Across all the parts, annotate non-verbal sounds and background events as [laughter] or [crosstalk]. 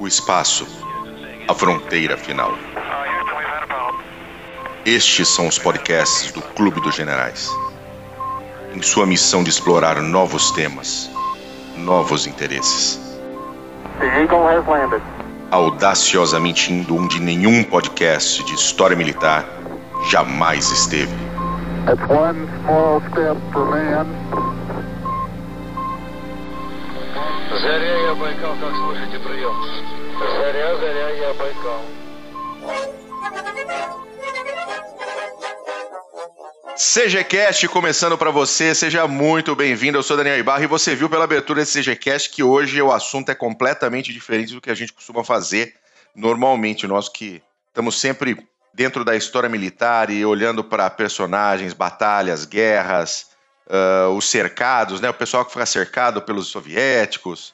o espaço, a fronteira final. Estes são os podcasts do Clube dos Generais. Em sua missão de explorar novos temas, novos interesses. The Eagle has landed. Audaciosamente indo onde nenhum podcast de história militar jamais esteve. That's one small step for man. Заря, я Байкал, как слышите, прием. Zereu, zereu, e é bancão. CGCast começando para você, seja muito bem-vindo. Eu sou Daniel Ibarra e você viu pela abertura desse CGCast que hoje o assunto é completamente diferente do que a gente costuma fazer normalmente. Nós que estamos sempre dentro da história militar e olhando para personagens, batalhas, guerras, uh, os cercados, né? O pessoal que fica cercado pelos soviéticos,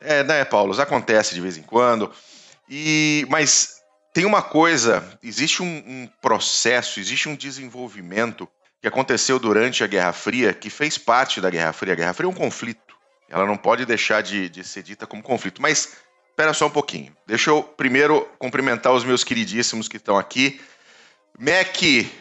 é, né, Paulo? Acontece de vez em quando. E, mas tem uma coisa, existe um, um, processo, existe um desenvolvimento que aconteceu durante a Guerra Fria, que fez parte da Guerra Fria. A Guerra Fria é um conflito. Ela não pode deixar de, de ser dita como conflito. Mas espera só um pouquinho. Deixa eu primeiro cumprimentar os meus queridíssimos que estão aqui. Mac,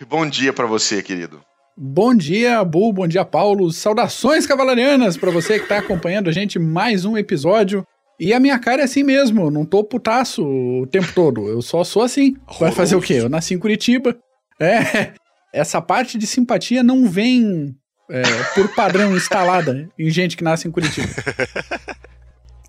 bom dia para você, querido. Bom dia, Bu, bom dia, Paulo. Saudações cavalarianas para você que está acompanhando a gente mais um episódio e a minha cara é assim mesmo, não tô putaço o tempo todo. Eu só sou assim. Vai fazer o quê? Eu nasci em Curitiba. É, essa parte de simpatia não vem é, por padrão instalada em gente que nasce em Curitiba.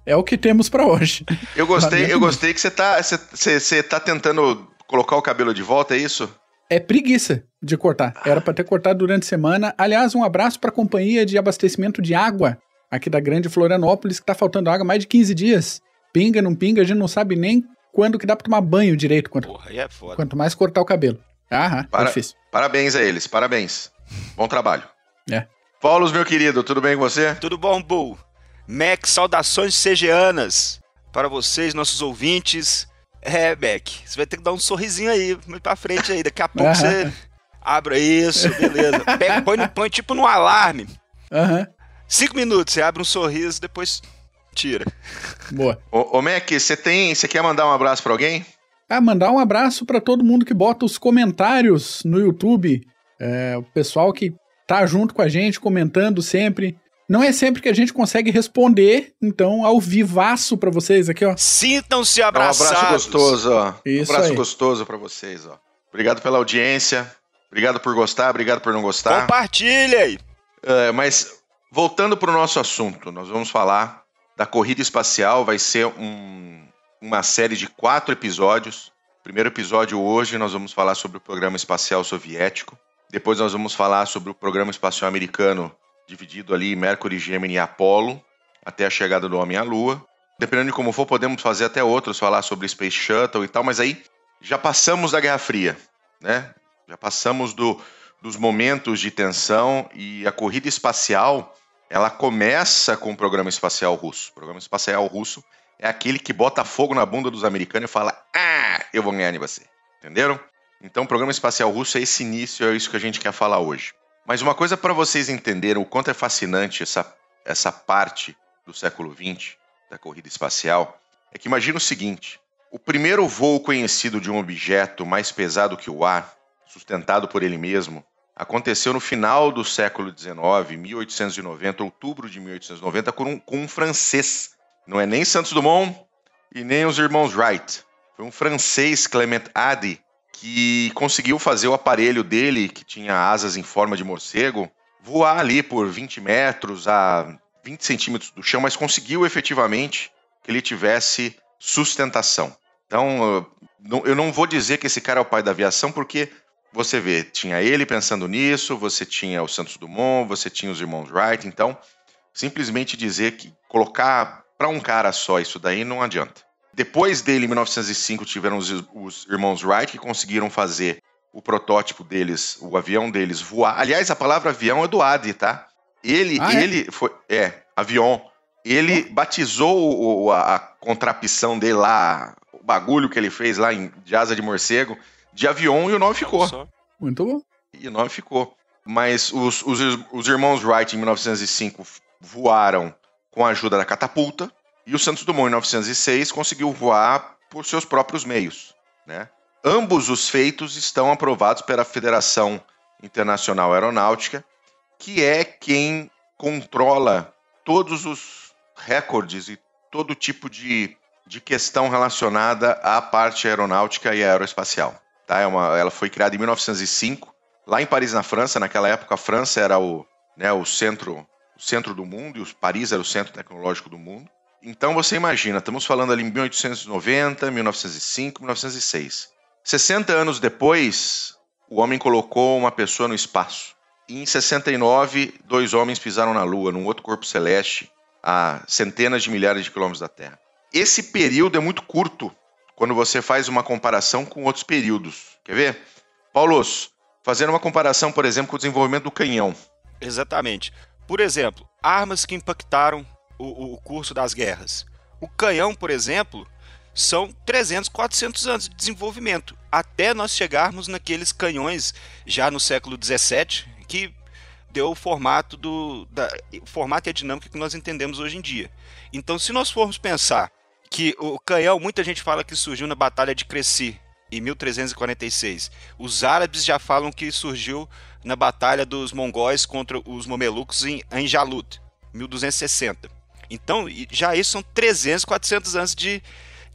É o que temos para hoje. Eu gostei, eu gostei que você tá, você, você tá tentando colocar o cabelo de volta, é isso? É preguiça de cortar. Era para ter cortado durante a semana. Aliás, um abraço para a companhia de abastecimento de água aqui da grande Florianópolis, que tá faltando água há mais de 15 dias. Pinga, não pinga, a gente não sabe nem quando que dá pra tomar banho direito. Quanto, Porra, aí é foda. quanto mais cortar o cabelo. Aham, Para- é difícil. Parabéns a eles, parabéns. Bom trabalho. É. Paulo, meu querido, tudo bem com você? Tudo bom, Bull? Mac, saudações CGanas para vocês, nossos ouvintes. É, Mac, você vai ter que dar um sorrisinho aí, mais pra frente aí. Daqui a pouco você abre isso, beleza. Pega, põe, no- põe tipo no alarme. Cinco minutos, você abre um sorriso, depois tira. boa. Ô, ô Mac, você tem, você quer mandar um abraço pra alguém? Ah, mandar um abraço pra todo mundo que bota os comentários no YouTube. É, o pessoal que tá junto com a gente, comentando sempre. Não é sempre que a gente consegue responder, então ao vivaço pra vocês aqui, ó. Sintam-se Dá um abraçados. abraço gostoso, ó. Isso um abraço aí. gostoso pra vocês, ó. Obrigado pela audiência. Obrigado por gostar, obrigado por não gostar. Compartilha aí. É, mas voltando para o nosso assunto, nós vamos falar da corrida espacial. Vai ser um- uma série de quatro episódios. Primeiro episódio hoje nós vamos falar sobre o programa espacial soviético. Depois nós vamos falar sobre o programa espacial americano, dividido ali Mercury, Gemini e Apollo, até a chegada do homem à Lua. Dependendo de como for, podemos fazer até outros, falar sobre Space Shuttle e tal, mas aí já passamos da Guerra Fria, né? Já passamos do, dos momentos de tensão e a corrida espacial ela começa com o programa espacial russo. O programa espacial russo é aquele que bota fogo na bunda dos americanos e fala: Ah, eu vou ganhar de você. Entenderam? Então, o programa espacial russo é esse início, é isso que a gente quer falar hoje. Mas uma coisa para vocês entenderem o quanto é fascinante essa, essa parte do século XX, da corrida espacial, é que imagina o seguinte: o primeiro voo conhecido de um objeto mais pesado que o ar, sustentado por ele mesmo, aconteceu no final do século XIX, 1890, outubro de 1890, com um, com um francês. Não é nem Santos Dumont e nem os irmãos Wright. Foi um francês, Clement Addy, que conseguiu fazer o aparelho dele, que tinha asas em forma de morcego, voar ali por 20 metros a 20 centímetros do chão, mas conseguiu efetivamente que ele tivesse sustentação. Então, eu não vou dizer que esse cara é o pai da aviação, porque você vê, tinha ele pensando nisso, você tinha o Santos Dumont, você tinha os irmãos Wright, então simplesmente dizer que colocar para um cara só isso daí não adianta. Depois dele, em 1905, tiveram os, os irmãos Wright que conseguiram fazer o protótipo deles, o avião deles voar. Aliás, a palavra avião é do Adi, tá? Ele, Ah, é? ele foi, é, avião. Ele batizou o- a, a contrapção dele lá, o bagulho que ele fez lá em, de asa de morcego, de avião e o nome ficou. Muito bom. E o nome ficou. Mas os, os, os irmãos Wright, em 1905, voaram com a ajuda da catapulta. E o Santos Dumont, em 1906, conseguiu voar por seus próprios meios. Né? Ambos os feitos estão aprovados pela Federação Internacional Aeronáutica, que é quem controla todos os recordes e todo tipo de, de questão relacionada à parte aeronáutica e aeroespacial. Tá? É uma, ela foi criada em 1905, lá em Paris, na França. Naquela época, a França era o, né, o, centro, o centro do mundo e o Paris era o centro tecnológico do mundo. Então você imagina, estamos falando ali em 1890, 1905, 1906. 60 anos depois, o homem colocou uma pessoa no espaço. E em 69, dois homens pisaram na Lua, num outro corpo celeste, a centenas de milhares de quilômetros da Terra. Esse período é muito curto quando você faz uma comparação com outros períodos. Quer ver? Paulos, fazendo uma comparação, por exemplo, com o desenvolvimento do canhão. Exatamente. Por exemplo, armas que impactaram o, o curso das guerras. O canhão, por exemplo, são 300, 400 anos de desenvolvimento, até nós chegarmos naqueles canhões já no século 17, que deu o formato do da, o formato e a dinâmica que nós entendemos hoje em dia. Então, se nós formos pensar que o canhão, muita gente fala que surgiu na Batalha de Crecy em 1346. Os árabes já falam que surgiu na Batalha dos Mongóis contra os Mamelucos em, em Jalut, 1260. Então, já isso são 300, 400 anos de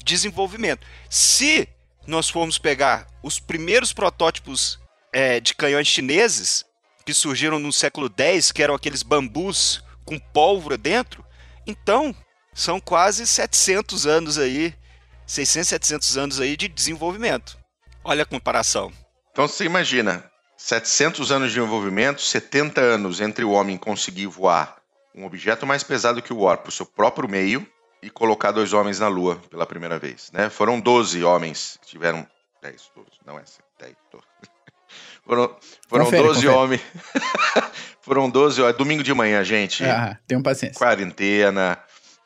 desenvolvimento. Se nós formos pegar os primeiros protótipos é, de canhões chineses, que surgiram no século X, que eram aqueles bambus com pólvora dentro, então são quase 700 anos aí, 600, 700 anos aí de desenvolvimento. Olha a comparação. Então você imagina, 700 anos de desenvolvimento, 70 anos entre o homem conseguir voar um objeto mais pesado que o War o seu próprio meio e colocar dois homens na Lua pela primeira vez. Né? Foram 12 homens que tiveram. 10, 12, não é assim, 10, 12. Foram, foram confere, 12 confere. homens. [laughs] foram 12 horas. Domingo de manhã, gente. Ah, tenham paciência. Quarentena.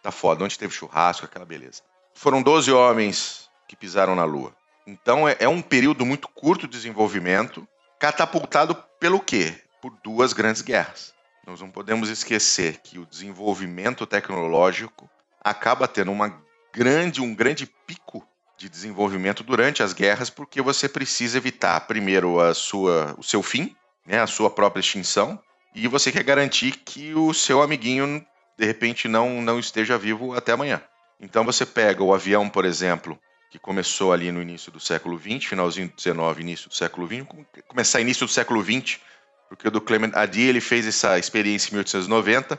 Tá foda. Onde teve churrasco, aquela beleza. Foram 12 homens que pisaram na Lua. Então é, é um período muito curto de desenvolvimento, catapultado pelo quê? Por duas grandes guerras. Nós não podemos esquecer que o desenvolvimento tecnológico acaba tendo uma grande, um grande pico de desenvolvimento durante as guerras, porque você precisa evitar primeiro a sua, o seu fim, né, a sua própria extinção, e você quer garantir que o seu amiguinho de repente não, não esteja vivo até amanhã. Então você pega o avião, por exemplo, que começou ali no início do século XX, finalzinho do XIX, início do século XX, começar início do século XX, porque o do Clement Adi ele fez essa experiência em 1890.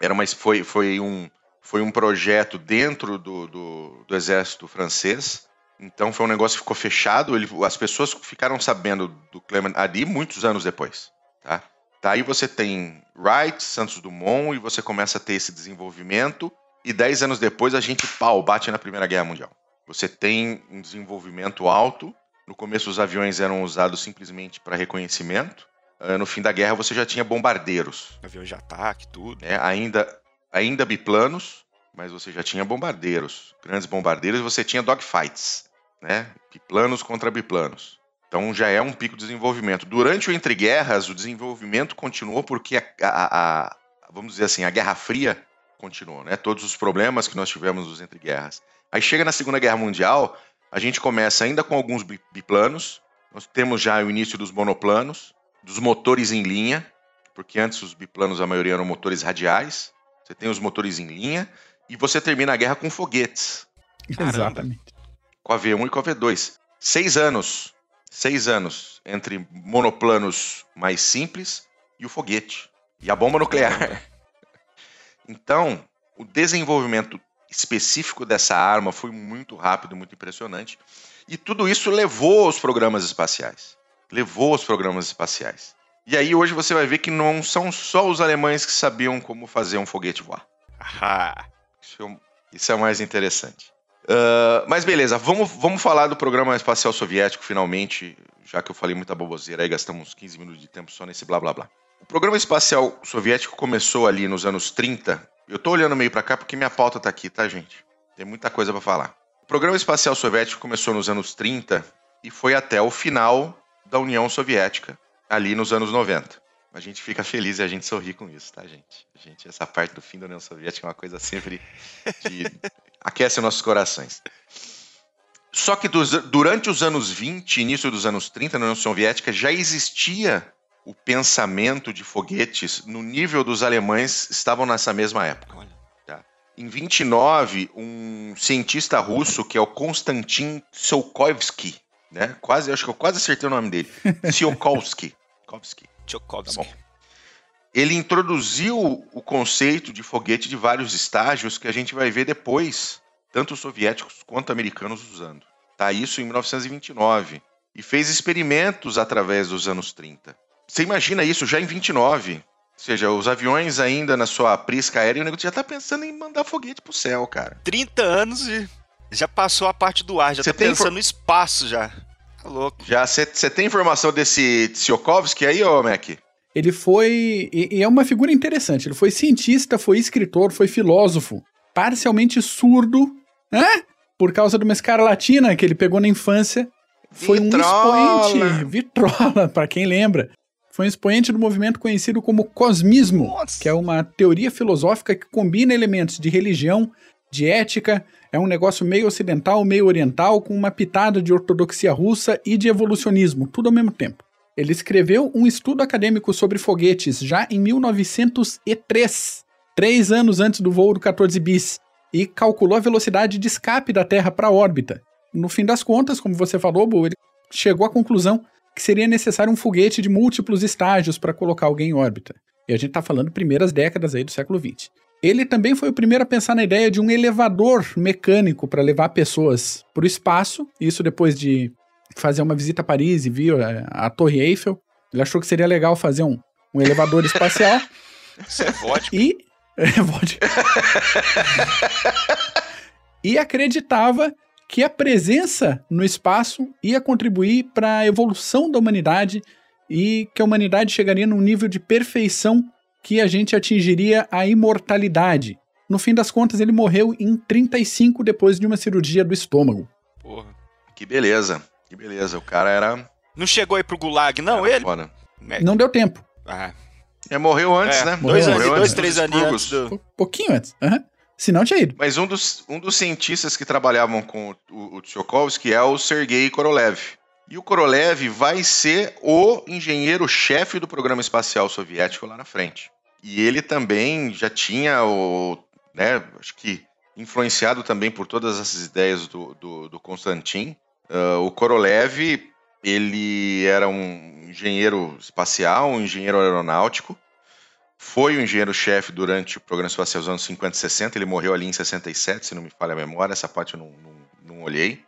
Era uma, foi, foi, um, foi um projeto dentro do, do, do exército francês. Então foi um negócio que ficou fechado. Ele, as pessoas ficaram sabendo do Clement Adi muitos anos depois. Tá? Daí você tem Wright, Santos Dumont e você começa a ter esse desenvolvimento. E dez anos depois a gente, pau, bate na Primeira Guerra Mundial. Você tem um desenvolvimento alto. No começo os aviões eram usados simplesmente para reconhecimento. Uh, no fim da guerra você já tinha bombardeiros. Aviões de ataque, tudo. É, ainda, ainda biplanos, mas você já tinha bombardeiros, grandes bombardeiros, e você tinha dogfights, né? Biplanos contra biplanos. Então já é um pico de desenvolvimento. Durante o entre guerras, o desenvolvimento continuou porque a, a, a, vamos dizer assim, a Guerra Fria continuou, né? Todos os problemas que nós tivemos nos entre guerras. Aí chega na Segunda Guerra Mundial, a gente começa ainda com alguns biplanos, nós temos já o início dos monoplanos, dos motores em linha, porque antes os biplanos, a maioria eram motores radiais. Você tem os motores em linha e você termina a guerra com foguetes. Exatamente. Com a V1 e com a V2. Seis anos. Seis anos entre monoplanos mais simples e o foguete. E a bomba nuclear. [laughs] Então, o desenvolvimento específico dessa arma foi muito rápido, muito impressionante. E tudo isso levou aos programas espaciais levou os programas espaciais. E aí hoje você vai ver que não são só os alemães que sabiam como fazer um foguete voar. Isso, é, isso é o mais interessante. Uh, mas beleza, vamos, vamos falar do programa espacial soviético finalmente, já que eu falei muita boboseira aí, gastamos 15 minutos de tempo só nesse blá blá blá. O programa espacial soviético começou ali nos anos 30. Eu tô olhando meio para cá porque minha pauta tá aqui, tá, gente? Tem muita coisa para falar. O programa espacial soviético começou nos anos 30 e foi até o final da União Soviética, ali nos anos 90. A gente fica feliz e a gente sorri com isso, tá, gente? A gente essa parte do fim da União Soviética é uma coisa sempre que [laughs] aquece nossos corações. Só que dos- durante os anos 20, início dos anos 30, na União Soviética, já existia o pensamento de foguetes no nível dos alemães estavam nessa mesma época. Olha. Em 29, um cientista russo, que é o Konstantin Tsiolkovsky, né? Quase, acho que eu quase acertei o nome dele. [laughs] Tsiolkovsky. Kovsky. Tchaikovsky. Tá bom. Ele introduziu o conceito de foguete de vários estágios que a gente vai ver depois, tanto os soviéticos quanto americanos usando. Tá isso em 1929 e fez experimentos através dos anos 30. Você imagina isso já em 29? Ou seja, os aviões ainda na sua prisca aérea, o nego já tá pensando em mandar foguete pro céu, cara. 30 anos e já passou a parte do ar, já Você tá pensando infor- no espaço já. Tá louco. Já você tem informação desse Tsiolkovsky aí, ô Mac? Ele foi. E, e é uma figura interessante. Ele foi cientista, foi escritor, foi filósofo. Parcialmente surdo. Hã? Por causa de uma escarlatina que ele pegou na infância. Foi Vitrola. um expoente. Vitrola, para quem lembra. Foi um expoente do movimento conhecido como cosmismo, Nossa. que é uma teoria filosófica que combina elementos de religião, de ética, é um negócio meio ocidental, meio oriental, com uma pitada de ortodoxia russa e de evolucionismo, tudo ao mesmo tempo. Ele escreveu um estudo acadêmico sobre foguetes já em 1903, três anos antes do voo do 14 bis, e calculou a velocidade de escape da Terra para a órbita. No fim das contas, como você falou, Bo, ele chegou à conclusão que seria necessário um foguete de múltiplos estágios para colocar alguém em órbita. E a gente está falando primeiras décadas aí do século XX. Ele também foi o primeiro a pensar na ideia de um elevador mecânico para levar pessoas para o espaço, isso depois de fazer uma visita a Paris e viu é, a Torre Eiffel. Ele achou que seria legal fazer um, um elevador espacial [laughs] Isso é vodka. e. [laughs] É, vodka. e acreditava que a presença no espaço ia contribuir para a evolução da humanidade e que a humanidade chegaria num nível de perfeição que a gente atingiria a imortalidade. No fim das contas, ele morreu em 35 depois de uma cirurgia do estômago. Porra. Que beleza. Que beleza. O cara era. Não chegou aí pro Gulag, não, era ele? foda. Mac. Não deu tempo. Ah, É, morreu antes, é, né? dois, Morreu anos, Morreu dois antes três aninhos antes expurgos. do... Um pouquinho antes. Aham. Senão tinha ido. Mas um dos, um dos cientistas que trabalhavam com o, o Tsiolkovsky é o Sergei Korolev. E o Korolev vai ser o engenheiro-chefe do programa espacial soviético lá na frente. E ele também já tinha o, né, acho que influenciado também por todas essas ideias do, do, do Konstantin. Ah, o Korolev, ele era um engenheiro espacial, um engenheiro aeronáutico. Foi o engenheiro-chefe durante o programa espacial dos anos 50 e 60. Ele morreu ali em 67, se não me falha a memória. Essa parte eu não, não, não olhei.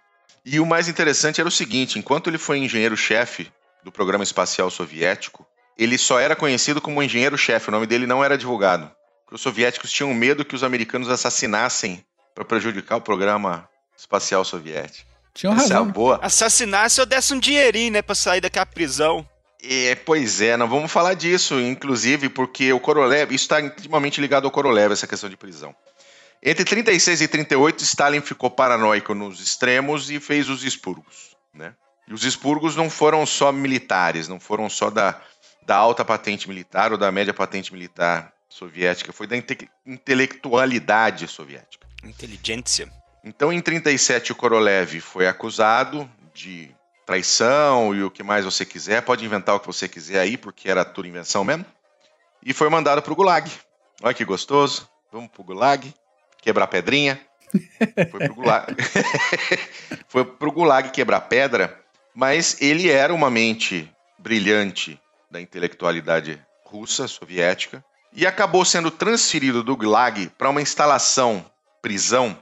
E o mais interessante era o seguinte: enquanto ele foi engenheiro-chefe do programa espacial soviético, ele só era conhecido como engenheiro-chefe. O nome dele não era divulgado. Porque os soviéticos tinham medo que os americanos assassinassem para prejudicar o programa espacial soviético. Tinham Essa é razão. boa. Assassinar se eu desse um dinheirinho, né, pra sair daquela prisão. É, pois é, não vamos falar disso, inclusive, porque o Korolev, isso está intimamente ligado ao Korolev, essa questão de prisão. Entre 36 e 38, Stalin ficou paranoico nos extremos e fez os expurgos, né? E os expurgos não foram só militares, não foram só da, da alta patente militar ou da média patente militar soviética, foi da inte- intelectualidade soviética. Inteligência. Então, em 37, o Korolev foi acusado de traição e o que mais você quiser. Pode inventar o que você quiser aí, porque era tudo invenção mesmo. E foi mandado para o Gulag. Olha que gostoso. Vamos para o Gulag, quebrar pedrinha. Foi para o Gulag. [laughs] foi para o Gulag quebrar pedra, mas ele era uma mente brilhante da intelectualidade russa, soviética, e acabou sendo transferido do Gulag para uma instalação prisão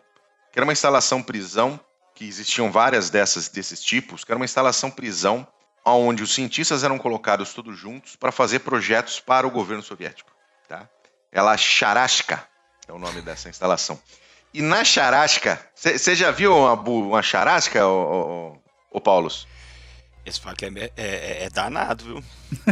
que era uma instalação prisão, que existiam várias dessas desses tipos, que era uma instalação prisão onde os cientistas eram colocados todos juntos para fazer projetos para o governo soviético, tá? Ela Charashka é o nome dessa instalação. E na Charashka, você já viu uma, uma Charashka, ô, ô, ô Paulos? Esse fato é, é, é danado, viu?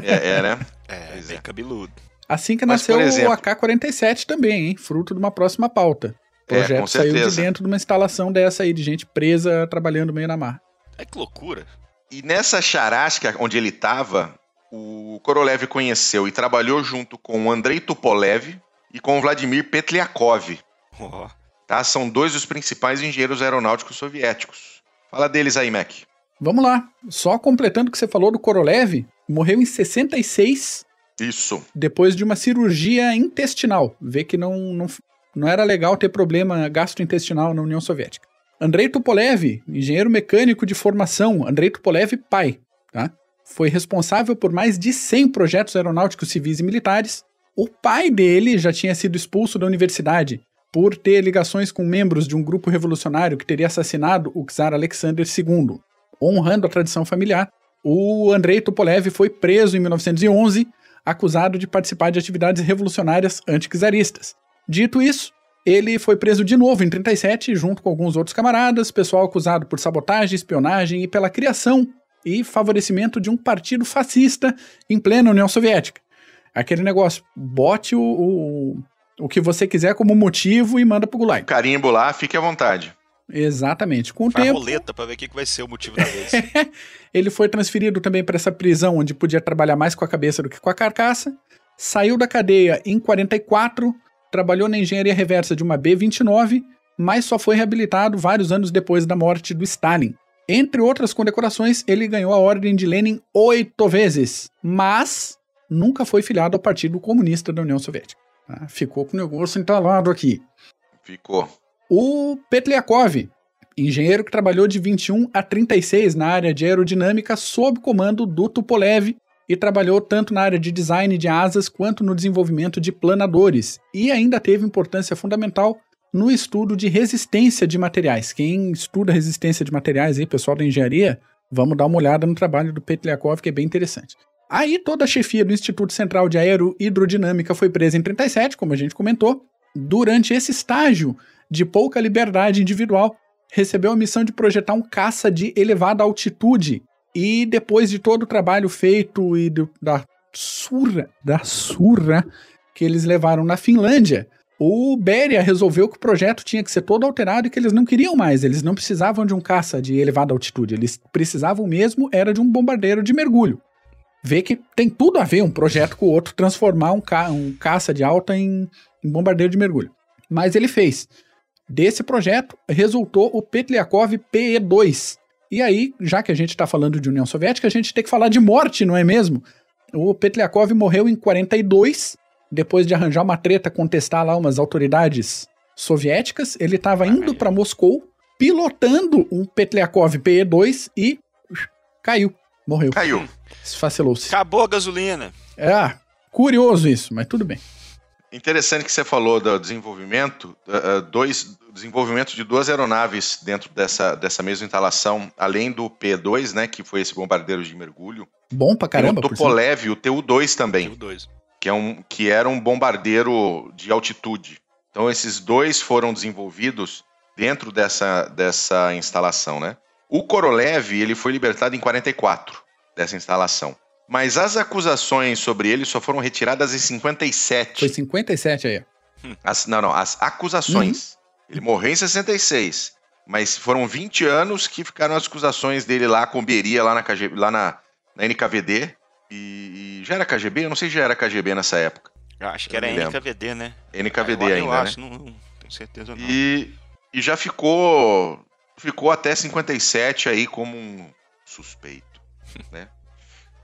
É, é, né? [laughs] É, Pois bem é. cabeludo. Assim que Mas, nasceu exemplo- o AK-47 também, hein? Fruto de uma próxima pauta. O É, projeto com saiu de dentro de uma instalação dessa aí, de gente presa trabalhando meio na mar. É que loucura. E nessa charasca onde ele estava, o Korolev conheceu e trabalhou junto com o Andrei Tupolev e com Vladimir Petliakov. Ó, Tá? São dois dos principais engenheiros aeronáuticos soviéticos. Fala deles aí, Mac. Vamos lá. Só completando o que você falou do Korolev, morreu em 66 Isso. depois de uma cirurgia intestinal. Vê que não, não, não era legal ter problema gastrointestinal na União Soviética. Andrei Tupolev, engenheiro mecânico de formação, Andrei Tupolev pai, tá? foi responsável por mais de 100 projetos aeronáuticos civis e militares. O pai dele já tinha sido expulso da universidade por ter ligações com membros de um grupo revolucionário que teria assassinado o czar Alexander II. Honrando a tradição familiar, o Andrei Tupolev foi preso em 1911, acusado de participar de atividades revolucionárias antiquizaristas. Dito isso, ele foi preso de novo em 37, junto com alguns outros camaradas, pessoal acusado por sabotagem, espionagem e pela criação e favorecimento de um partido fascista em plena União Soviética. Aquele negócio, bote o, o, o que você quiser como motivo e manda pro Gulag. Carimbo lá, fique à vontade. Exatamente. Com o faz tempo, roleta pra ver o que que vai ser o motivo da vez. [laughs] ele foi transferido também para essa prisão onde podia trabalhar mais com a cabeça do que com a carcaça. Saiu da cadeia em 44, trabalhou na engenharia reversa de uma B-29, mas só foi reabilitado vários anos depois da morte do Stalin. Entre outras condecorações, ele ganhou a Ordem de Lenin oito vezes, mas nunca foi filiado ao Partido Comunista da União Soviética. tá? Ficou com o negócio entalado aqui. Ficou. O Petliakov, engenheiro que trabalhou de 21 a 36 na área de aerodinâmica sob comando do Tupolev e trabalhou tanto na área de design de asas quanto no desenvolvimento de planadores e ainda teve importância fundamental no estudo de resistência de materiais. Quem estuda resistência de materiais aí, pessoal da engenharia, vamos dar uma olhada no trabalho do Petliakov que é bem interessante. Aí toda a chefia do Instituto Central de Aerohidrodinâmica foi presa em 37, como a gente comentou. Durante esse estágio de pouca liberdade individual, recebeu a missão de projetar um caça de elevada altitude. E depois de todo o trabalho feito e do- da surra, da surra que eles levaram na Finlândia, o Beria resolveu que o projeto tinha que ser todo alterado e que eles não queriam mais. Eles não precisavam de um caça de elevada altitude. Eles precisavam mesmo era de um bombardeiro de mergulho. Vê que tem tudo a ver um projeto com o outro, transformar um, ca um caça de alta em, em bombardeiro de mergulho. Mas ele fez. Desse projeto resultou o Petliakov PE-2. E aí, já que a gente está falando de União Soviética, a gente tem que falar de morte, não é mesmo? O Petliakov morreu em 42, depois de arranjar uma treta, contestar lá umas autoridades soviéticas. Ele estava indo para Moscou, pilotando um Petliakov PE-2 e caiu, morreu, Caiu. esfacelou-se. Acabou a gasolina. É, curioso isso, mas tudo bem. Interessante que você falou do desenvolvimento, uh, uh, dois desenvolvimento de duas aeronaves dentro dessa, dessa mesma instalação, além do P2, né, que foi esse bombardeiro de mergulho. Bom pra caramba, Tem o. Tupolev o TU2 também, Tive dois. que, é um, que era um bombardeiro de altitude. Então esses dois foram desenvolvidos dentro dessa, dessa instalação, né? O Korolev, ele foi libertado em 44 dessa instalação. Mas as acusações sobre ele só foram retiradas em 57. Foi 57 aí. ó. As, não, não, as acusações. Ele morreu em 66. Mas foram 20 anos que ficaram as acusações dele lá com Beria, lá na, KG, lá na, na NKVD. E, e já era KGB? Eu não sei se já era KGB nessa época. Eu acho que Eu era. NKVD, né? NKVD eu, ainda, eu né? acho, não, não tenho certeza não. E, e já ficou ficou até 57 aí como um suspeito, [laughs] né?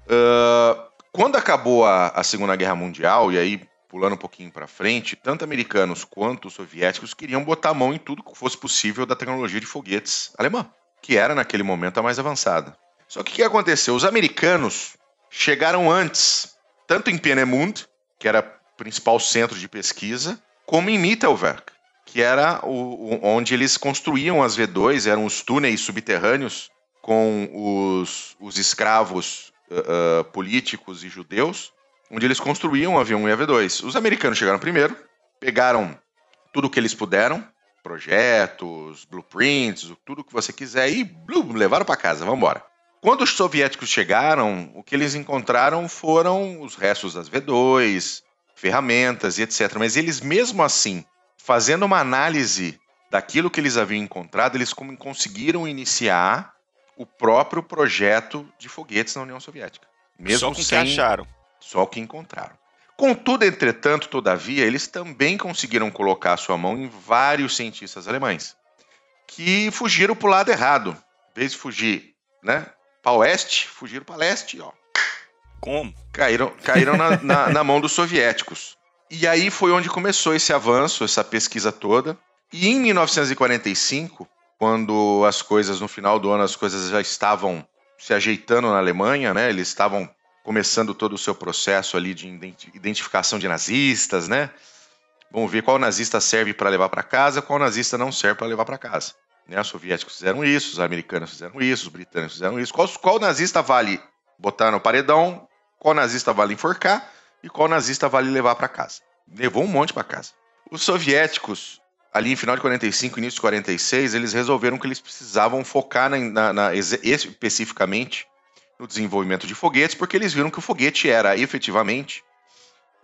Ah, quando acabou a, a Segunda Guerra Mundial, e aí pulando um pouquinho para frente, tanto americanos quanto soviéticos queriam botar a mão em tudo que fosse possível da tecnologia de foguetes alemã, que era naquele momento a mais avançada. Só que o que aconteceu? Os americanos chegaram antes, tanto em Peenemünde, que era o principal centro de pesquisa, como em Mittelwerk, que era o, o- onde eles construíam as V2, eram os túneis subterrâneos com os, os escravos ah, políticos e judeus, onde eles construíam o avião e a V2. Os americanos chegaram primeiro, pegaram tudo o que eles puderam, projetos, blueprints, tudo que você quiser e blum, levaram para casa, vamos embora. Quando os soviéticos chegaram, o que eles encontraram foram os restos das V2, ferramentas e etc. Mas eles, mesmo assim, fazendo uma análise daquilo que eles haviam encontrado, eles conseguiram iniciar o próprio projeto de foguetes na União Soviética. Mesmo Só com o que sem acharam. só o que encontraram. Contudo, entretanto, todavia, eles também conseguiram colocar sua mão em vários cientistas alemães que fugiram para o lado errado. Em vez de fugir né, para oeste, fugiram para leste, ó. Como? Caíram, caíram na, na- na mão dos soviéticos. E aí foi onde começou esse avanço, essa pesquisa toda. E em 1945, quando as coisas, no final do ano, as coisas já estavam se ajeitando na Alemanha, né? Eles estavam começando todo o seu processo ali de identi- identificação de nazistas, né? Vamos ver qual nazista serve para levar para casa, qual nazista não serve para levar para casa. Né? Os soviéticos fizeram isso, os americanos fizeram isso, os britânicos fizeram isso. Qual, qual nazista vale botar no paredão, qual nazista vale enforcar e qual nazista vale levar para casa? Levou um monte para casa. Os soviéticos, ali em final de 45, início de 46, eles resolveram que eles precisavam focar na, na- na- especificamente no desenvolvimento de foguetes, porque eles viram que o foguete era efetivamente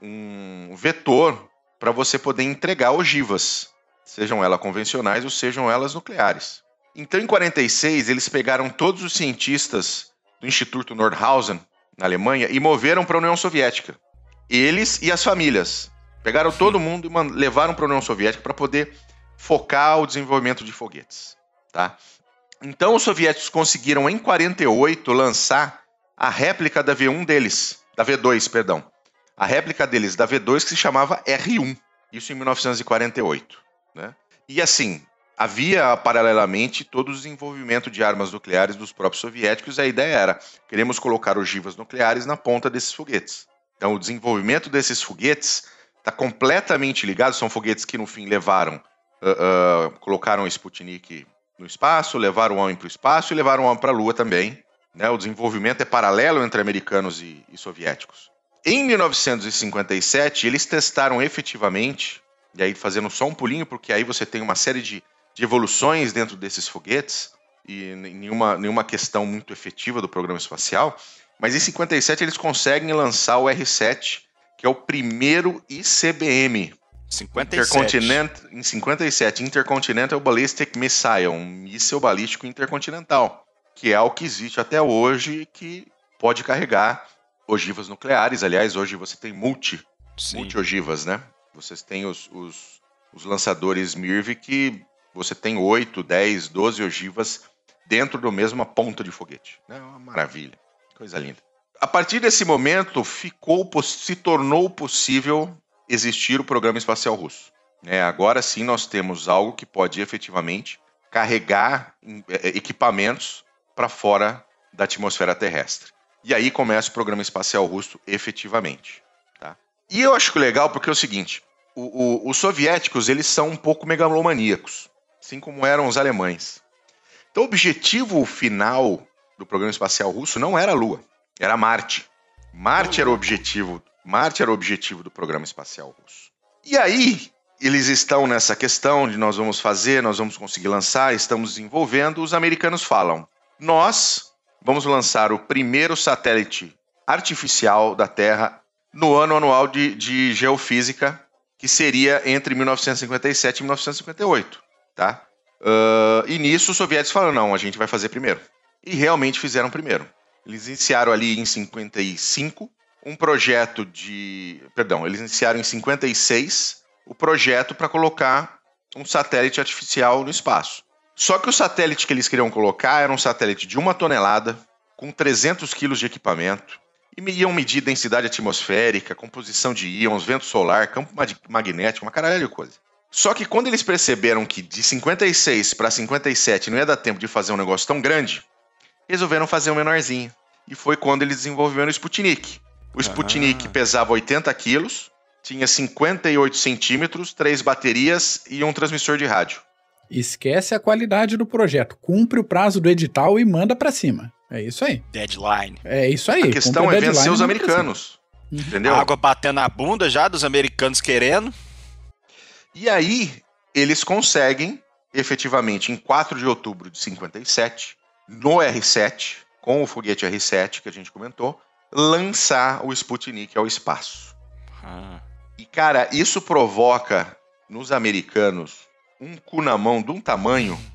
um vetor para você poder entregar ogivas, sejam elas convencionais ou sejam elas nucleares. Então, em 46, eles pegaram todos os cientistas do Instituto Nordhausen, na Alemanha, e moveram para a União Soviética. Eles e as famílias. Pegaram todo mundo e levaram para a União Soviética para poder focar o desenvolvimento de foguetes. Tá? Então, os soviéticos conseguiram, em 48, lançar a réplica da V1 deles, da V2, perdão. A réplica deles da V2 que se chamava R1. Isso em 1948. Né? E assim, havia paralelamente todo o desenvolvimento de armas nucleares dos próprios soviéticos. E a ideia era: queremos colocar ogivas nucleares na ponta desses foguetes. Então, o desenvolvimento desses foguetes está completamente ligado. São foguetes que, no fim, levaram, ah, ah, colocaram o Sputnik no espaço, levaram o homem para o espaço e levaram o homem para a Lua também. Né? O desenvolvimento é paralelo entre americanos e, e soviéticos. Em 1957, eles testaram efetivamente, e aí fazendo só um pulinho, porque aí você tem uma série de, de evoluções dentro desses foguetes, e nenhuma, nenhuma questão muito efetiva do programa espacial, mas em 57 eles conseguem lançar o R7, que é o primeiro ICBM, 57. Intercontinent, em 57, Intercontinental Ballistic Missile, um míssil balístico intercontinental, que é o que existe até hoje que pode carregar ogivas nucleares. Aliás, hoje você tem multi, Sim. multi-ogivas, né? Vocês têm os, os, os lançadores MIRV que você tem 8, 10, 12 ogivas dentro do mesma ponta de foguete. É uma maravilha, coisa linda. A partir desse momento, ficou, se tornou possível existir o programa espacial russo. né? agora sim nós temos algo que pode efetivamente carregar eh, equipamentos para fora da atmosfera terrestre. E aí começa o programa espacial russo efetivamente. tá? E eu acho legal porque é o seguinte: o- o- os soviéticos eles são um pouco megalomaníacos, assim como eram os alemães. Então o objetivo final do programa espacial russo não era a Lua, era Marte. Marte era o objetivo, Marte era o objetivo do programa espacial russo. E aí eles estão nessa questão de nós vamos fazer, nós vamos conseguir lançar, estamos desenvolvendo. Os americanos falam: nós vamos lançar o primeiro satélite artificial da Terra no ano anual de, de geofísica, que seria entre 1957 e 1958, tá? Ah, e nisso os soviéticos falaram: não, a gente vai fazer primeiro. E realmente fizeram primeiro. Eles iniciaram ali em 55 um projeto de. Perdão, eles iniciaram em 56 o projeto para colocar um satélite artificial no espaço. Só que o satélite que eles queriam colocar era um satélite de uma tonelada, com 300 quilos de equipamento, e iam medir densidade atmosférica, composição de íons, vento solar, campo mag- magnético, uma caralho de coisa. Só que quando eles perceberam que de 56 para 57 não ia dar tempo de fazer um negócio tão grande, resolveram fazer um menorzinho. E foi quando eles desenvolveram o Sputnik. O Sputnik Ah. pesava 80 quilos, tinha 58 centímetros, três baterias e um transmissor de rádio. Esquece a qualidade do projeto. Cumpre o prazo do edital e manda pra cima. É isso aí. Deadline. É isso aí. A questão é vencer os americanos. Entendeu? Água batendo na bunda já dos americanos querendo. E aí, eles conseguem, efetivamente, em 4 de outubro de 57, no R7, com o foguete R7 que a gente comentou, lançar o Sputnik ao espaço. Ah, E, cara, isso provoca nos americanos um cu na mão de um tamanho. [laughs]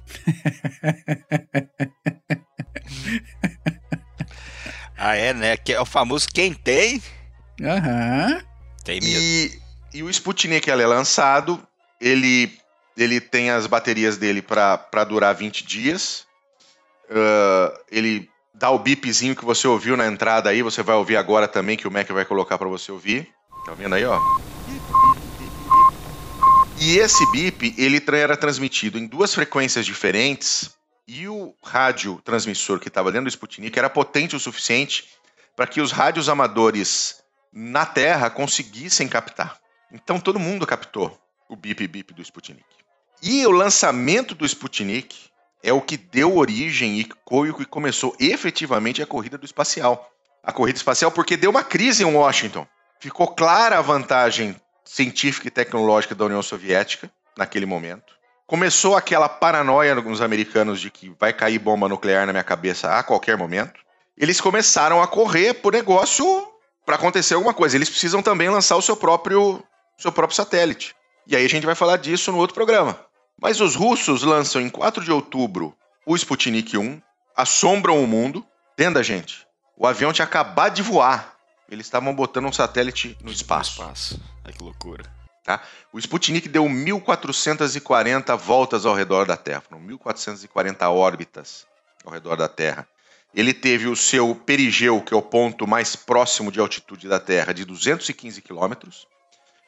Ah, é, né? Que é o famoso quem tem, Aham. tem medo. E, e o Sputnik ele é lançado, ele, ele tem as baterias dele para durar 20 dias. Ah, ele dá o bipzinho que você ouviu na entrada aí, você vai ouvir agora também, que o Mac vai colocar para você ouvir. Tá vendo aí, ó? E esse bip, ele era transmitido em duas frequências diferentes e o rádio transmissor que estava dentro do Sputnik era potente o suficiente para que os rádios amadores na Terra conseguissem captar. Então todo mundo captou o bip-bip do Sputnik. E o lançamento do Sputnik é o que deu origem e foi o que começou efetivamente a corrida do espacial. A corrida espacial porque deu uma crise em Washington. Ficou clara a vantagem científica e tecnológica da União Soviética naquele momento. Começou aquela paranoia nos americanos de que vai cair bomba nuclear na minha cabeça a qualquer momento. Eles começaram a correr por negócio para acontecer alguma coisa. Eles precisam também lançar o seu próprio, seu próprio satélite. E aí a gente vai falar disso no outro programa. Mas os russos lançam em 4 de outubro o Sputnik 1, assombram o mundo. Entenda, gente. O avião tinha acabado de voar. Eles estavam botando um satélite no espaço. espaço. Ai, que loucura. O Sputnik deu 1.440 voltas ao redor da Terra. Foram 1.440 órbitas ao redor da Terra. Ele teve o seu perigeu, que é o ponto mais próximo de altitude da Terra, de 215 quilômetros.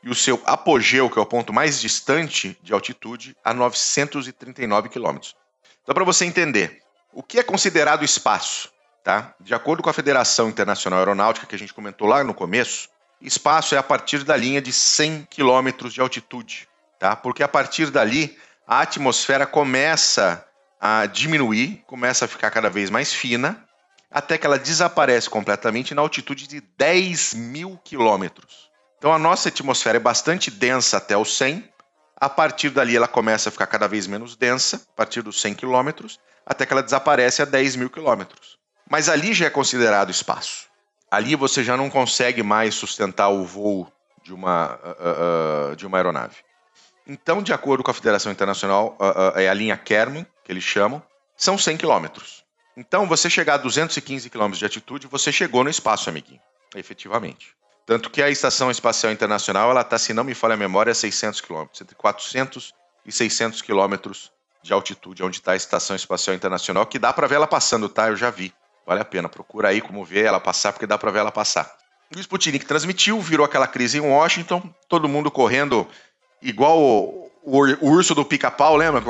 E o seu apogeu, que é o ponto mais distante de altitude, a 939 quilômetros. Então, para você entender, o que é considerado espaço? Tá? De acordo com a Federação Internacional Aeronáutica, que a gente comentou lá no começo, espaço é a partir da linha de 100 quilômetros de altitude, tá? Porque a partir dali a atmosfera começa a diminuir, começa a ficar cada vez mais fina, até que ela desaparece completamente na altitude de 10 mil quilômetros. Então a nossa atmosfera é bastante densa até os 100, a partir dali ela começa a ficar cada vez menos densa, a partir dos 100 quilômetros, até que ela desaparece a 10 mil quilômetros. Mas ali já é considerado espaço ali você já não consegue mais sustentar o voo de uma, uh, uh, de uma aeronave. Então, de acordo com a Federação Internacional, uh, é a linha Kármán, que eles chamam, são 100 quilômetros. Então, você chegar a 215 quilômetros de altitude, você chegou no espaço, amiguinho, efetivamente. Tanto que a Estação Espacial Internacional, ela está, se não me falha a memória, a 600 quilômetros, entre 400 e 600 quilômetros de altitude, onde está a Estação Espacial Internacional, que dá para ver ela passando, tá? Eu já vi. Vale a pena, procura aí como ver ela passar, porque dá pra ver ela passar. O Sputnik transmitiu, virou aquela crise em Washington, todo mundo correndo igual o, o, o urso do pica-pau, lembra?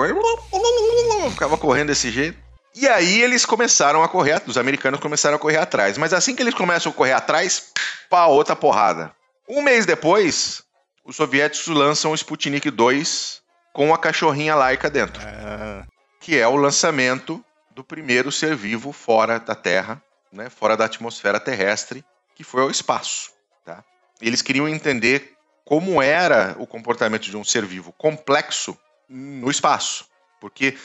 Ficava correndo desse jeito. E aí eles começaram a correr, os americanos começaram a correr atrás. Mas assim que eles começam a correr atrás, pá, outra porrada. Um mês depois, os soviéticos lançam o Sputnik 2 com a cachorrinha laica dentro, Ah, que é o lançamento do primeiro ser vivo fora da Terra, né, fora da atmosfera terrestre, que foi ao espaço. Tá? Eles queriam entender como era o comportamento de um ser vivo complexo no espaço. Porque,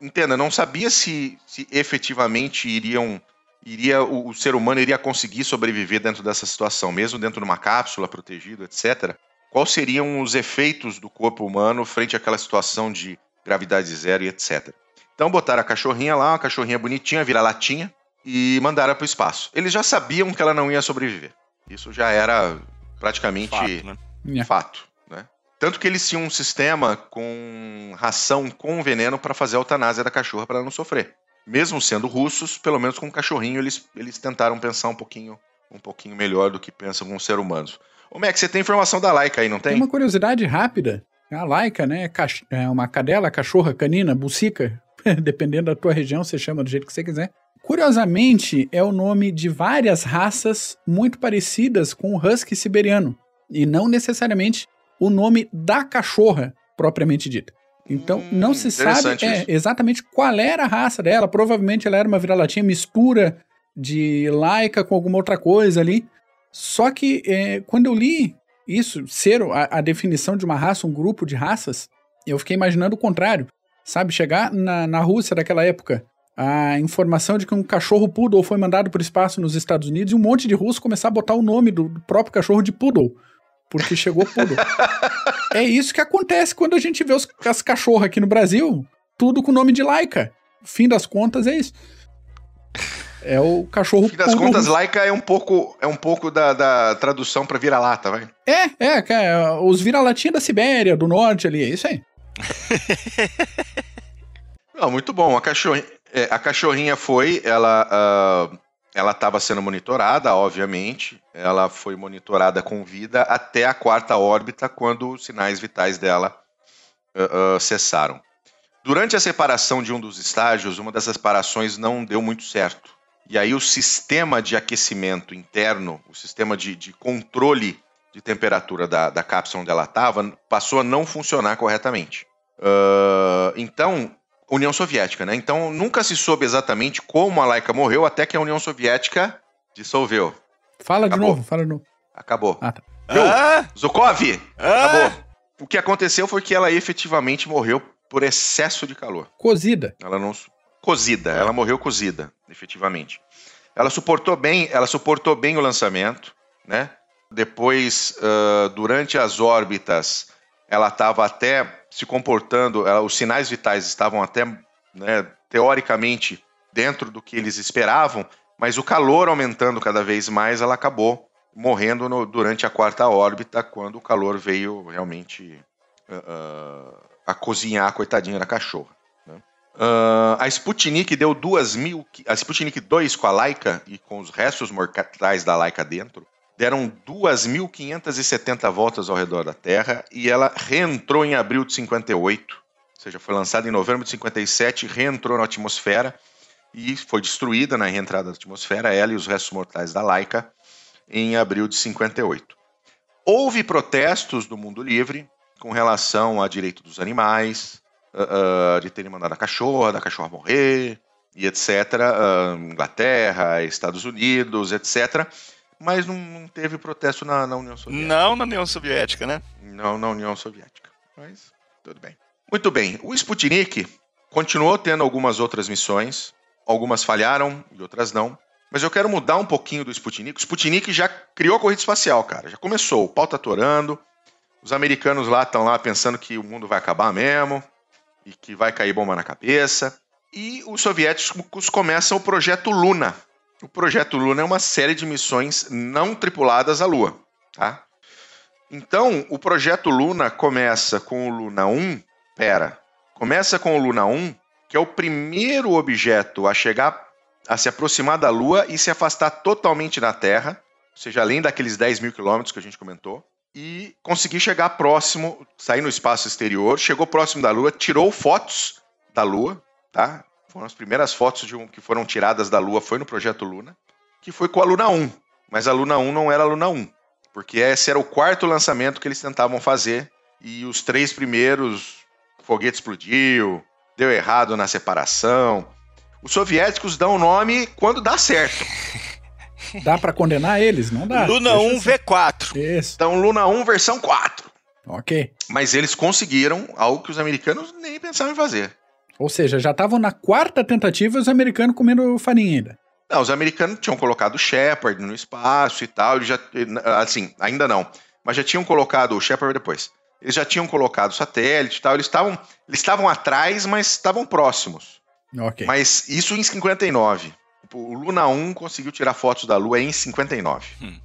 entenda, não sabia se, se efetivamente iriam, iria, o, o ser humano iria conseguir sobreviver dentro dessa situação, mesmo dentro de uma cápsula protegido, etc. Quais seriam os efeitos do corpo humano frente àquela situação de gravidade zero e etc. Então botaram a cachorrinha lá, uma cachorrinha bonitinha, vira latinha, e mandaram para o espaço. Eles já sabiam que ela não ia sobreviver. Isso já era praticamente fato, né? É. fato? Tanto que eles tinham um sistema com ração com veneno para fazer a eutanásia da cachorra para ela não sofrer. Mesmo sendo russos, pelo menos com um cachorrinho eles, eles tentaram pensar um pouquinho um pouquinho melhor do que pensam com ser humanos. Ô Mac, você tem informação da Laika aí, não Tem tem? uma curiosidade rápida. A laica, né? cach- É uma cadela, cachorra, canina, bucica. [laughs] Dependendo da tua região, você chama do jeito que você quiser. Curiosamente, é o nome de várias raças muito parecidas com o husky siberiano. E não necessariamente o nome da cachorra, propriamente dita. Então, Hum, não se sabe é, exatamente qual era a raça dela. Provavelmente ela era uma vira-latinha mistura de laica com alguma outra coisa ali. Só que é, quando eu li isso, ser a, a definição de uma raça, um grupo de raças, eu fiquei imaginando o contrário. Sabe, chegar na, na Rússia daquela época, a informação de que um cachorro poodle foi mandado para o espaço nos Estados Unidos e um monte de russo começar a botar o nome do, do próprio cachorro de poodle, porque chegou poodle. é isso que acontece quando a gente vê os, as cachorras aqui no Brasil, tudo com nome de laica. Fim das contas é isso. É o cachorro No fim das puro. contas, Laika é um pouco, é um pouco da, da tradução pra vira-lata, vai. É, é, cara, os vira-latinha da Sibéria, do norte ali, é isso aí. [laughs] Não, muito bom. A cachorrinha, é, a cachorrinha foi, ela ah, ela estava sendo monitorada, obviamente. Ela foi monitorada com vida até a quarta órbita, quando os sinais vitais dela ah, ah, cessaram. Durante a separação de um dos estágios, uma dessas separações não deu muito certo. E aí o sistema de aquecimento interno, o sistema de, de controle de temperatura da, da cápsula onde ela estava, passou a não funcionar corretamente. Ah, então, União Soviética, né? Então nunca se soube exatamente como a Laika morreu até que a União Soviética dissolveu. Fala de Acabou. novo, fala de novo. Acabou. Ah, tá. Viu? Ah, Zukov! ah, Acabou. O que aconteceu foi que ela efetivamente morreu por excesso de calor. Cozida. Ela não cozida, ela morreu cozida, efetivamente. Ela suportou bem, ela suportou bem o lançamento, né? Depois, ah, durante as órbitas, ela estava até se comportando, ela- os sinais vitais estavam até, né, teoricamente, dentro do que eles esperavam, mas o calor aumentando cada vez mais, ela acabou morrendo no- durante a quarta órbita, quando o calor veio realmente ah, a cozinhar a coitadinha da cachorra. né? Ah, a Sputnik deu duas mil. A Sputnik 2 com a Laika e com os restos mortais da Laika dentro deram 2.570 voltas ao redor da Terra e ela reentrou em abril de 58, ou seja, foi lançada em novembro de 57, reentrou na atmosfera e foi destruída na reentrada da atmosfera, ela e os restos mortais da Laika, em abril de 58. Houve protestos do mundo livre com relação a direito dos animais, ah, ah, de terem mandado a cachorra, da cachorra morrer, e etc. ah, Inglaterra, Estados Unidos, etc. Mas não, não teve protesto na, na União Soviética. não na União Soviética, né? Não na União Soviética. Mas tudo bem. Muito bem. O Sputnik continuou tendo algumas outras missões. Algumas falharam e outras não. Mas eu quero mudar um pouquinho do Sputnik. O Sputnik já criou a corrida espacial, cara. Já começou. O pau tá atorando. Os americanos lá estão lá pensando que o mundo vai acabar mesmo. E que vai cair bomba na cabeça. E os soviéticos começam o projeto Luna. O projeto Luna é uma série de missões não tripuladas à Lua. Tá? Então, o projeto Luna começa com o Luna 1. Pera. Começa com o Luna 1, que é o primeiro objeto a chegar, a se aproximar da Lua e se afastar totalmente da Terra, ou seja, além daqueles 10 mil quilômetros que a gente comentou, e conseguir chegar próximo, sair no espaço exterior, chegou próximo da Lua, tirou fotos da Lua, tá? Foram as primeiras fotos de um, que foram tiradas da Lua, foi no projeto Luna, que foi com a Luna 1. Mas a Luna 1 não era a Luna 1, porque esse era o quarto lançamento que eles tentavam fazer, e os três primeiros, o foguete explodiu, deu errado na separação. Os soviéticos dão o nome quando dá certo. [laughs] Dá pra condenar eles? Não dá. Luna Deixa 1 assim. V4. Isso. Então, Luna 1 versão 4. Ok. Mas eles conseguiram algo que os americanos nem pensavam em fazer. Ou seja, já estavam na quarta tentativa e os americanos comendo farinha ainda. Não, os americanos tinham colocado o Shepard no espaço e tal, eles já, assim, ainda não, mas já tinham colocado o Shepard depois. Eles já tinham colocado o satélite e tal, eles estavam, eles estavam atrás, mas estavam próximos. Ok. Mas isso em 59. O Luna 1 conseguiu tirar fotos da Lua em 59. Hum.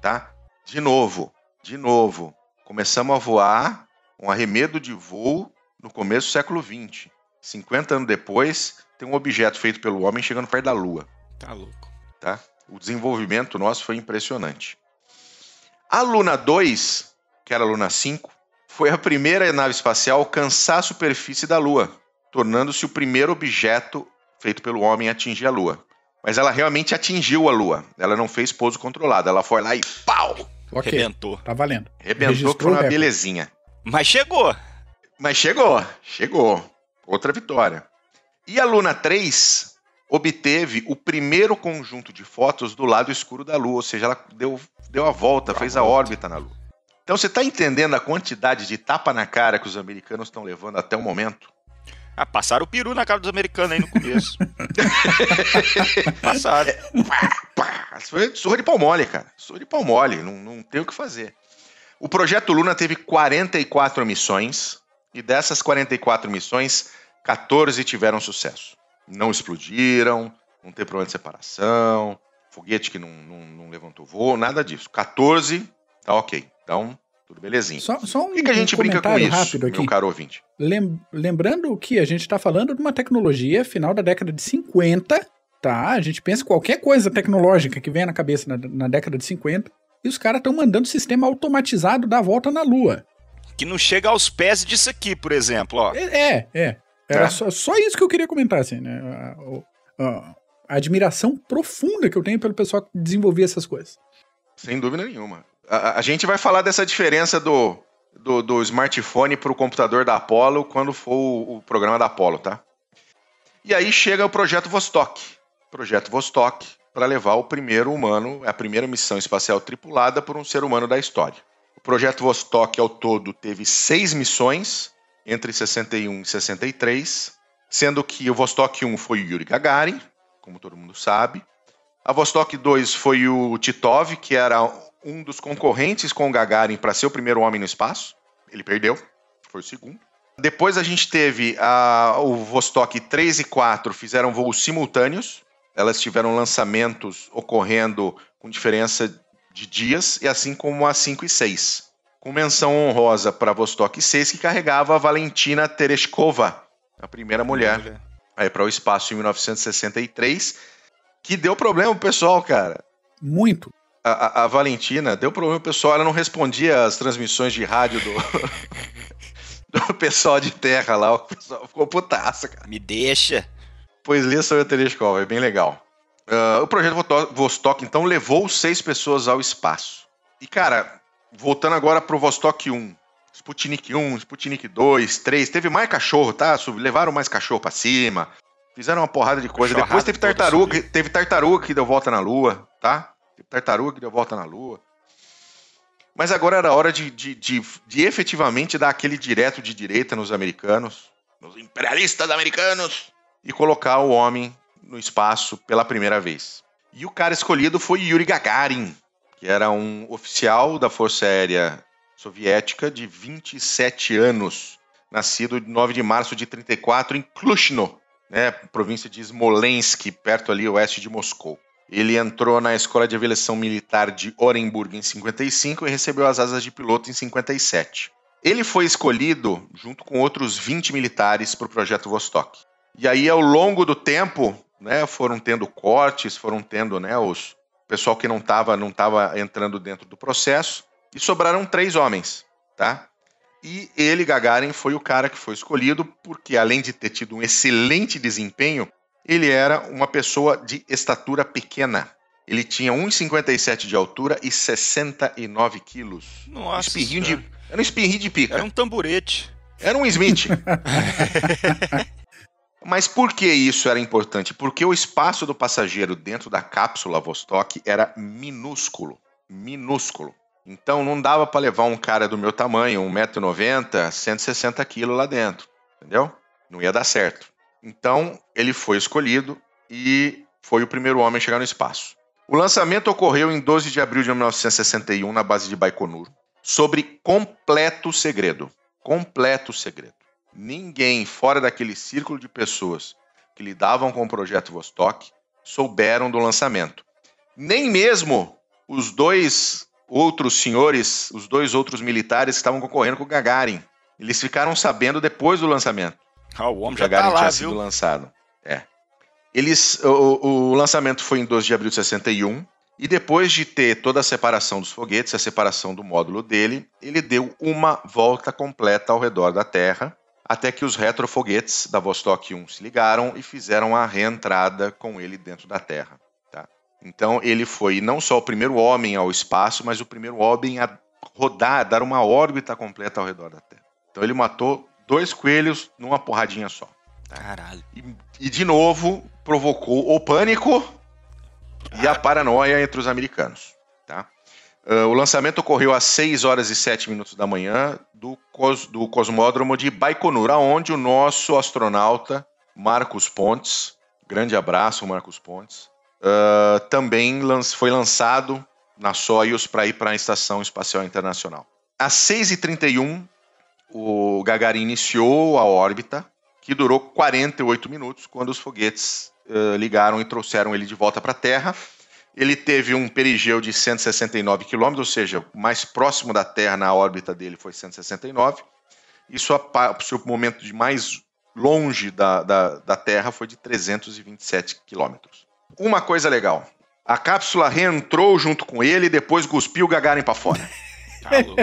Tá? De novo, de novo, começamos a voar um arremedo de voo no começo do século 20. 50 anos depois, tem um objeto feito pelo homem chegando perto da Lua Tá louco. tá? O desenvolvimento nosso foi impressionante. A Luna 2, que era a Luna 5, foi a primeira nave espacial a alcançar a superfície da Lua, tornando-se o primeiro objeto feito pelo homem a atingir a Lua. Mas ela realmente atingiu a Lua. Ela não fez pouso controlado. Ela foi lá e pau! ok. Arrebentou. Tá valendo. Rebentou que foi Registrou uma belezinha. Mas chegou. Mas chegou, chegou. Outra vitória. E a Luna 3 obteve o primeiro conjunto de fotos do lado escuro da Lua, ou seja, ela deu, deu a volta, fez a órbita na Lua. Então você está entendendo a quantidade de tapa na cara que os americanos estão levando até o momento? Ah, passaram o peru na cara dos americanos aí no começo. [laughs] passaram. Pá, foi surra de pau mole, cara. Surra de pau mole, não, não tem o que fazer. O projeto Luna teve 44 missões, e dessas 44 missões, 14 tiveram sucesso. Não explodiram, não ter problema de separação, foguete que não, não, não levantou voo, nada disso. 14, tá ok. Então, tudo belezinha. Só, só um, Por que, que a gente um brinca com isso, rápido aqui. meu caro ouvinte? Lem- lembrando que a gente está falando de uma tecnologia final da década de 50, tá? A gente pensa em qualquer coisa tecnológica que venha na cabeça na, na década de 50, e os caras estão mandando sistema automatizado dar a volta na Lua. Que não chega aos pés disso aqui, por exemplo, ó. É, é. É. Era Tá. só, só isso que eu queria comentar, assim, né? A, a- a admiração profunda que eu tenho pelo pessoal que desenvolvia essas coisas. Sem dúvida nenhuma. A, a- a gente vai falar dessa diferença do, do, do smartphone para o computador da Apollo quando for o, o programa da Apollo, tá? E aí chega o projeto Vostok. Projeto Vostok para levar o primeiro humano, a primeira missão espacial tripulada por um ser humano da história. O projeto Vostok ao todo teve seis missões entre 61 e 63, sendo que o Vostok 1 foi o Yuri Gagarin, como todo mundo sabe. A Vostok 2 foi o Titov, que era um dos concorrentes com o Gagarin para ser o primeiro homem no espaço. Ele perdeu, foi o segundo. Depois a gente teve a, o Vostok 3 e 4 fizeram voos simultâneos. Elas tiveram lançamentos ocorrendo com diferença de dias, e assim como a 5 e 6. Com menção honrosa para Vostok 6, que carregava a Valentina Tereshkova, a primeira mulher aí para o espaço em 1963, que deu problema pro pessoal, cara. Muito. A, a- a Valentina deu problema pro pessoal, ela não respondia às transmissões de rádio do, [laughs] do pessoal de terra lá, o pessoal ficou putaça, cara. Me deixa. Pois lê sobre a Tereshkova, é bem legal. Ah, o projeto Vostok, então, levou seis pessoas ao espaço. E, cara, voltando agora pro Vostok 1, Sputnik 1, Sputnik 2, 3, teve mais cachorro, tá? Levaram mais cachorro pra cima, fizeram uma porrada de coisa. Depois teve tartaruga, teve tartaruga que deu volta na Lua, tá? Teve tartaruga que deu volta na Lua. Mas agora era hora de, de, de, de efetivamente dar aquele direto de direita nos americanos, nos imperialistas americanos, e colocar o homem no espaço pela primeira vez. E o cara escolhido foi Yuri Gagarin, que era um oficial da Força Aérea Soviética de 27 anos, nascido de 9 de março de 34 em Klushno, né, província de Smolensk, perto ali oeste de Moscou. Ele entrou na Escola de Aviação Militar de Orenburg em 55 e recebeu as asas de piloto em 57. Ele foi escolhido junto com outros 20 militares para o projeto Vostok. E aí, ao longo do tempo, né, foram tendo cortes, foram tendo né, os pessoal que não estava não tava entrando dentro do processo, e sobraram três homens, tá? E ele, Gagarin, foi o cara que foi escolhido porque, além de ter tido um excelente desempenho, ele era uma pessoa de estatura pequena. Ele tinha 1,57 de altura e 69 quilos. Nossa espirrinho de, era um espirrinho de pica. Era um tamborete. Era um Smith. [laughs] Mas por que isso era importante? Porque o espaço do passageiro dentro da cápsula Vostok era minúsculo. Minúsculo. Então não dava para levar um cara do meu tamanho, 1,90m, 160 kg lá dentro. Entendeu? Não ia dar certo. Então ele foi escolhido e foi o primeiro homem a chegar no espaço. O lançamento ocorreu em 12 de abril de 1961 na base de Baikonur, sobre completo segredo. Completo segredo. Ninguém fora daquele círculo de pessoas que lidavam com o projeto Vostok souberam do lançamento. Nem mesmo os dois outros senhores, os dois outros militares que estavam concorrendo com o Gagarin. Eles ficaram sabendo depois do lançamento. Ah, o O homem já Gagarin tá lá, tinha sido viu? lançado. É. Eles, o, o lançamento foi em 12 de abril de 61. E depois de ter toda a separação dos foguetes, a separação do módulo dele, ele deu uma volta completa ao redor da Terra, até que os retrofoguetes da Vostok 1 se ligaram e fizeram a reentrada com ele dentro da Terra. tá? Então ele foi não só o primeiro homem ao espaço, mas o primeiro homem a rodar, a dar uma órbita completa ao redor da Terra. Então ele matou dois coelhos numa porradinha só. Caralho. E, e, de novo provocou o pânico e a paranoia entre os americanos. Uh, o lançamento ocorreu às 6 horas e 7 minutos da manhã do, cos, do cosmódromo de Baikonur, onde o nosso astronauta Marcos Pontes, grande abraço Marcos Pontes, uh, também foi lançado na Soyuz para ir para a Estação Espacial Internacional. Às 6h31, o Gagarin iniciou a órbita, que durou 48 minutos, quando os foguetes eh, ligaram e trouxeram ele de volta para a Terra. Ele teve um perigeu de 169 km, ou seja, o mais próximo da Terra na órbita dele foi 169. E sua, seu momento de mais longe da, da, da Terra foi de 327 km. Uma coisa legal: a cápsula reentrou junto com ele e depois cuspiu o Gagarin para fora. [laughs] Tá louco.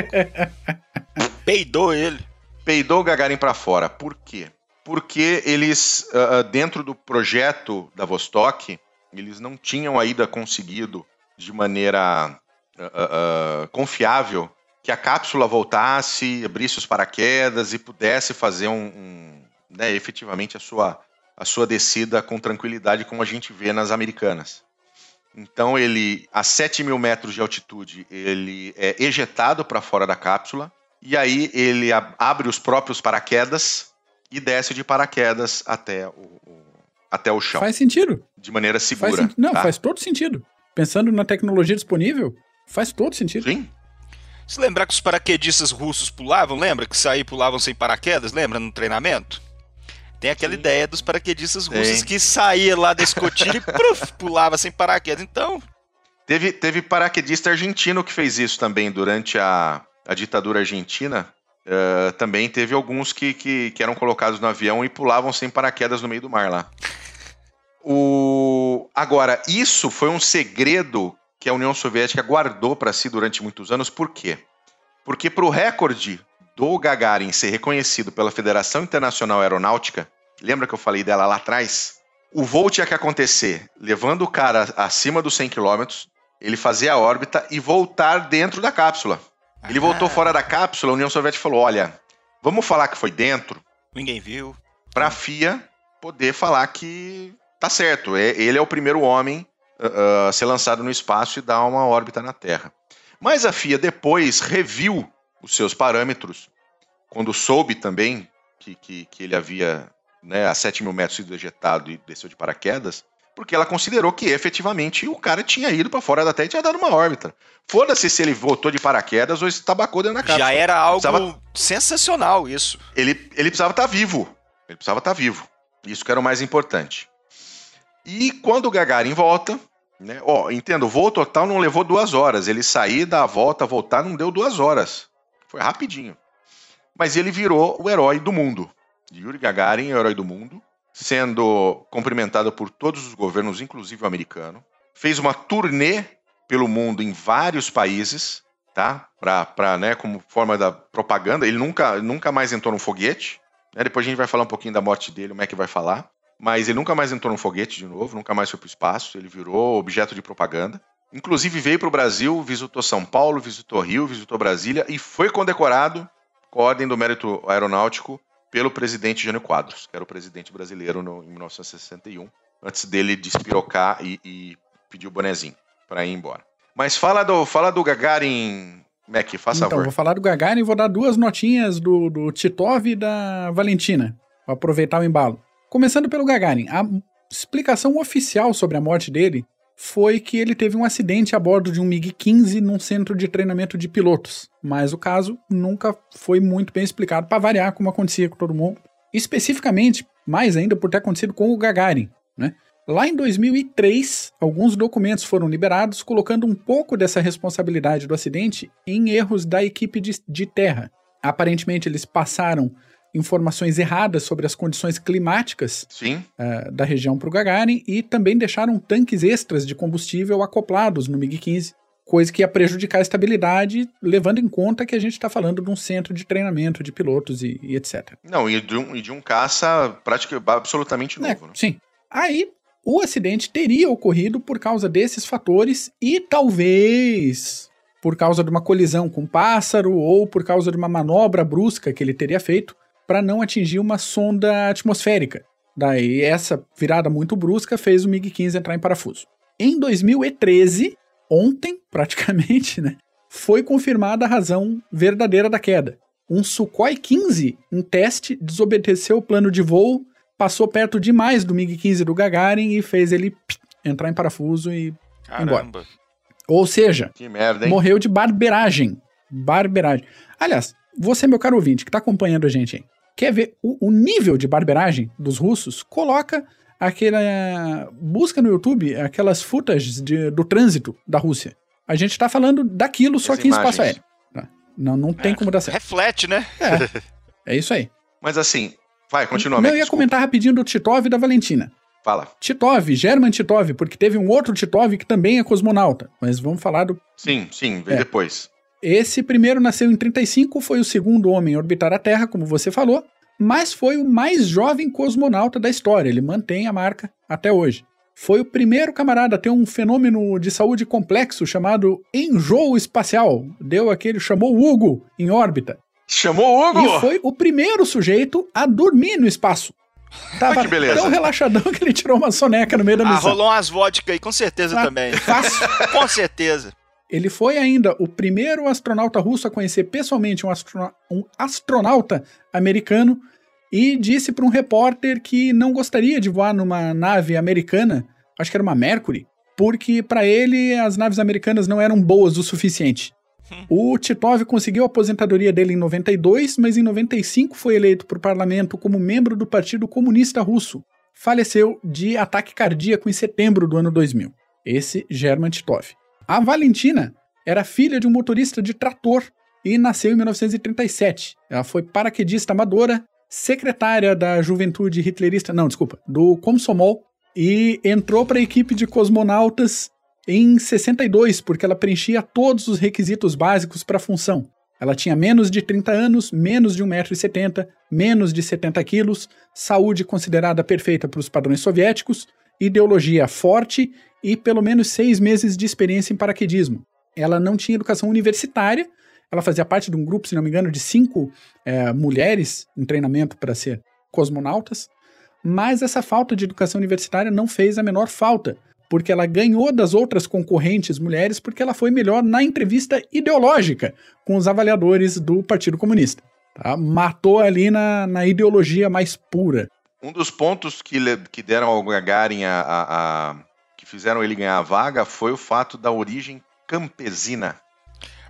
Peidou ele. peidou o Gagarin para fora. Por quê? Porque eles, ah, ah, dentro do projeto da Vostok, eles não tinham ainda conseguido, de maneira ah, ah, confiável, que a cápsula voltasse, abrisse os paraquedas e pudesse fazer um, um, né, efetivamente a sua, a sua descida com tranquilidade, como a gente vê nas americanas. Então ele, a 7 mil metros de altitude, ele é ejetado para fora da cápsula e aí ele abre os próprios paraquedas e desce de paraquedas até o, o- até o chão, Faz sentido. de maneira Faz segura. senti- Não, tá? faz todo sentido. Pensando na tecnologia disponível, faz todo sentido. Sim, Se lembrar que os paraquedistas russos pulavam, lembra? Que saíam e pulavam sem paraquedas, lembra? No treinamento? Tem aquela ideia dos paraquedistas Tem. russos que saía lá da escotilha e [laughs] pruf, pulava sem paraquedas. Então, Teve, teve paraquedista argentino que fez isso também durante a, a ditadura argentina. Eh, também teve alguns que, que, que eram colocados no avião e pulavam sem paraquedas no meio do mar lá. O... Agora, isso foi um segredo que a União Soviética guardou para si durante muitos anos. Por quê? Porque para o recorde do Gagarin ser reconhecido pela Federação Internacional Aeronáutica, lembra que eu falei dela lá atrás? O voo tinha que acontecer levando o cara acima dos 100 km, ele fazer a órbita e voltar dentro da cápsula. Ele voltou fora da cápsula, a União Soviética falou: olha, vamos falar que foi dentro, ninguém viu. para a FIA poder falar que tá certo. é- Ele é o primeiro homem ah, ah, a ser lançado no espaço e dar uma órbita na Terra. Mas a FIA depois reviu os seus parâmetros, quando soube também que, que, que ele havia né, a 7 mil metros sido ejetado e desceu de paraquedas, porque ela considerou que efetivamente o cara tinha ido para fora da Terra e tinha dado uma órbita. Foda-se se ele voltou de paraquedas ou se tabacou dentro da cápsula. Já era algo Precisava- sensacional isso. ele, ele precisava estar vivo. Ele precisava estar vivo. Isso que era o mais importante. E quando o Gagarin volta, né? Ó, entendo, o voo total não levou duas horas. Ele sair, dar a volta, voltar, não deu duas horas. Foi rapidinho. Mas ele virou o herói do mundo. Yuri Gagarin é o herói do mundo, sendo cumprimentado por todos os governos, inclusive o americano. Fez uma turnê pelo mundo em vários países, tá? Pra, pra, né, como forma da propaganda. Ele nunca, nunca mais entrou num foguete. né? Depois a gente vai falar um pouquinho da morte dele, o Mac vai falar. Mas ele nunca mais entrou num foguete de novo, nunca mais foi pro espaço. Ele virou objeto de propaganda. Inclusive veio para o Brasil, visitou São Paulo, visitou Rio, visitou Brasília e foi condecorado com a Ordem do Mérito Aeronáutico pelo presidente Jânio Quadros, que era o presidente brasileiro no, em 1961, antes dele despirocar e, e pedir o bonezinho para ir embora. Mas fala do, fala do Gagarin, Mac, faz Então, favor. vou falar do Gagarin e vou dar duas notinhas do, do Titov e da Valentina, para aproveitar o embalo. Começando pelo Gagarin, a explicação oficial sobre a morte dele foi que ele teve um acidente a bordo de um MiG-15 num centro de treinamento de pilotos, mas o caso nunca foi muito bem explicado, para variar como acontecia com todo mundo. Especificamente, mais ainda por ter acontecido com o Gagarin, né? Lá em 2003, alguns documentos foram liberados colocando um pouco dessa responsabilidade do acidente em erros da equipe de, de terra. Aparentemente, eles passaram informações erradas sobre as condições climáticas Sim, eh, da região para o Gagarin e também deixaram tanques extras de combustível acoplados no MiG-15, coisa que ia prejudicar a estabilidade, levando em conta que a gente está falando de um centro de treinamento de pilotos e, e etc. não, e de um, e de um caça praticamente absolutamente É, novo. né? sim. Aí, o acidente teria ocorrido por causa desses fatores e talvez por causa de uma colisão com um pássaro ou por causa de uma manobra brusca que ele teria feito para não atingir uma sonda atmosférica. Daí, essa virada muito brusca fez o MiG-15 entrar em parafuso. Em 2013, ontem, [laughs] praticamente, né, foi confirmada a razão verdadeira da queda. Um Sukhoi 15 em teste desobedeceu o plano de voo passou perto demais do MiG-15 do Gagarin e fez ele pss, entrar em parafuso e... Caramba. Ou seja, merda, morreu de barberagem. Barberagem. Aliás, você, meu caro ouvinte, que está acompanhando a gente aí, quer ver o, o nível de barberagem dos russos? Coloca aquela. Busca no YouTube aquelas footages de- do trânsito da Rússia. A gente tá falando daquilo, só As que em espaço imagens. aéreo. tá? Não, não tem como dar certo. Reflete, né? É, [laughs] é isso aí. Mas assim, vai, continua, Não, eu ia desculpa. comentar rapidinho do Titov e da Valentina. Fala. Titov, German Titov, porque teve um outro Titov que também é cosmonauta. Mas vamos falar do. Sim, sim, vem É. depois. Esse primeiro nasceu em 35, foi o segundo homem a orbitar a Terra, como você falou, mas foi o mais jovem cosmonauta da história. Ele mantém a marca até hoje. Foi o primeiro camarada a ter um fenômeno de saúde complexo chamado enjoo espacial. Deu aquele, chamou o Hugo em órbita. Chamou o Hugo! E foi o primeiro sujeito a dormir no espaço. [laughs] Tava que beleza. tão relaxadão que ele tirou uma soneca no meio da Ah, missão. rolou umas vodka aí, com certeza Ah, também. Fácil. Com certeza. Ele foi ainda o primeiro astronauta russo a conhecer pessoalmente um, astro- um astronauta americano e disse para um repórter que não gostaria de voar numa nave americana, acho que era uma Mercury, porque para ele as naves americanas não eram boas o suficiente. O Titov conseguiu a aposentadoria dele em 92, mas em 95 foi eleito para o parlamento como membro do Partido Comunista Russo. Faleceu de ataque cardíaco em setembro do ano 2000. Esse German Titov. A Valentina era filha de um motorista de trator e nasceu em 1937. Ela foi paraquedista amadora, secretária da juventude hitlerista, não, desculpa, do Komsomol, e entrou para a equipe de cosmonautas em 62, porque ela preenchia todos os requisitos básicos para a função. Ela tinha menos de 30 anos, menos de 1,70m, menos de 70 quilos, saúde considerada perfeita para os padrões soviéticos, ideologia forte e pelo menos seis meses de experiência em paraquedismo. Ela não tinha educação universitária, ela fazia parte de um grupo, se não me engano, de cinco eh, mulheres em treinamento para ser cosmonautas, mas essa falta de educação universitária não fez a menor falta, porque ela ganhou das outras concorrentes mulheres porque ela foi melhor na entrevista ideológica com os avaliadores do Partido Comunista. tá? Matou ali na, na ideologia mais pura. Um dos pontos que, que deram ao Gagarin a, a- a- que fizeram ele ganhar a vaga foi o fato da origem campesina.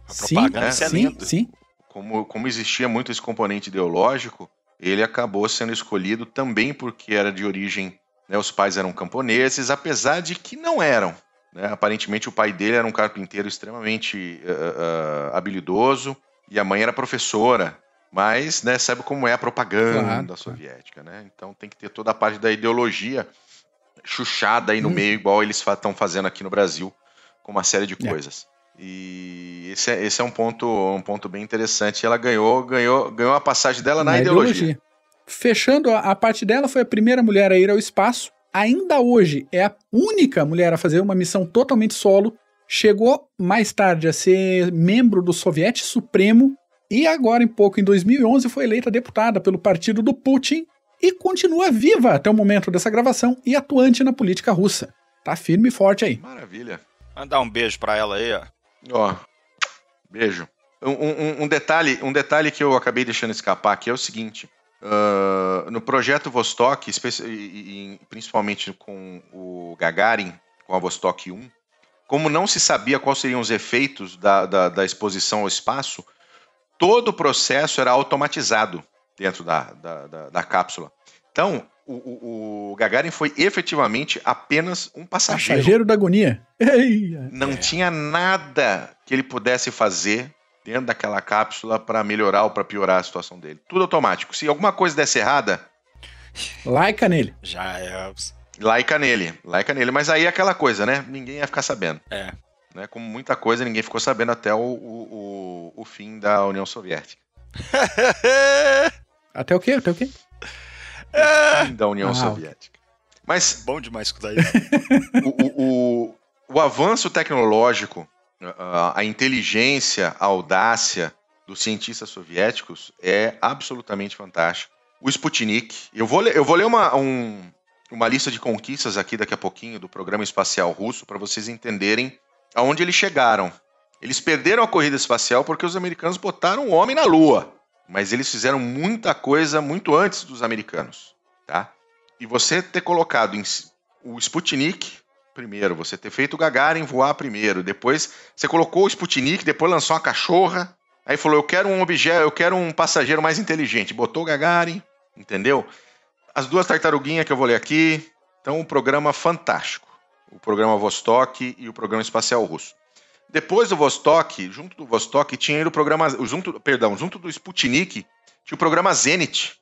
A Sim, propaganda, é sim, lindo. sim. Como, como existia muito esse componente ideológico, ele acabou sendo escolhido também porque era de origem, né, os pais eram camponeses, apesar de que não eram. né? Aparentemente o pai dele era um carpinteiro extremamente ah, ah, habilidoso e a mãe era professora. Mas, né, sabe como é a propaganda Claro, soviética, né? Então tem que ter toda a parte da ideologia chuchada aí no Hum. meio, igual eles estão fazendo aqui no Brasil, com uma série de É. coisas. E esse é, esse é um ponto um ponto bem interessante. Ela ganhou ganhou ganhou a passagem dela na, ideologia. Fechando a, a parte dela, foi a primeira mulher a ir ao espaço. Ainda hoje é a única mulher a fazer uma missão totalmente solo. Chegou mais tarde a ser membro do Soviete Supremo e agora, em pouco, em 2011, foi eleita deputada pelo partido do Putin e continua viva até o momento dessa gravação e atuante na política russa. Tá firme e forte aí. Maravilha. Mandar um beijo pra ela aí, ó. Ó, beijo. Um, um- um detalhe, um detalhe que eu acabei deixando escapar aqui é o seguinte: ah, no projeto Vostok, principalmente com o Gagarin, com a Vostok 1, como não se sabia quais seriam os efeitos da, da, da exposição ao espaço, todo o processo era automatizado dentro da, da, da- da cápsula. Então, o, o- o Gagarin foi efetivamente apenas um passageiro. Passageiro da agonia. Não tinha nada que ele pudesse fazer dentro daquela cápsula para melhorar ou para piorar a situação dele. Tudo automático. Se alguma coisa desse errada, laica nele. Já é. laica nele. Laica nele. Mas aí é aquela coisa, né? Ninguém ia ficar sabendo. É. Né? Como muita coisa, ninguém ficou sabendo até o, o, o- o fim da União Soviética. [laughs] Até o quê? Até o quê? Fim da União Ah, Soviética. Mas Bom demais escutar isso. o, o, o, o avanço tecnológico, a, a inteligência, a audácia dos cientistas soviéticos é absolutamente fantástico. O Sputnik, eu vou ler, eu vou ler uma, um- uma lista de conquistas aqui daqui a pouquinho do programa espacial russo para vocês entenderem aonde eles chegaram. Eles perderam a corrida espacial porque os americanos botaram o homem na Lua, mas eles fizeram muita coisa muito antes dos americanos, tá? E você ter colocado o Sputnik primeiro, você ter feito o Gagarin voar primeiro, depois você colocou o Sputnik, depois lançou uma cachorra, aí falou: "Eu quero um objeto, eu quero um passageiro mais inteligente". Botou o Gagarin, entendeu? As duas tartaruguinhas que eu vou ler aqui, Então, um programa fantástico. O programa Vostok e o programa espacial russo. Depois do Vostok, junto do Vostok, tinha o programa. Junto, perdão, junto do Sputnik, tinha o programa Zenit,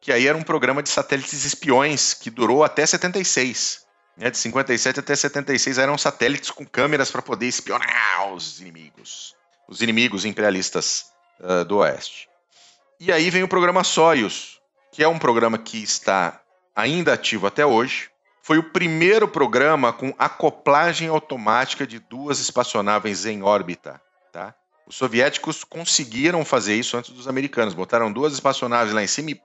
que aí era um programa de satélites espiões que durou até 76. Né? De 57 até 76 eram satélites com câmeras para poder espionar os inimigos. Os inimigos imperialistas uh, do Oeste. E aí vem o programa Soyuz, que é um programa que está ainda ativo até hoje. Foi o primeiro programa com acoplagem automática de duas espaçonaves em órbita. Tá? Os soviéticos conseguiram fazer isso antes dos americanos. Botaram duas espaçonaves lá em cima e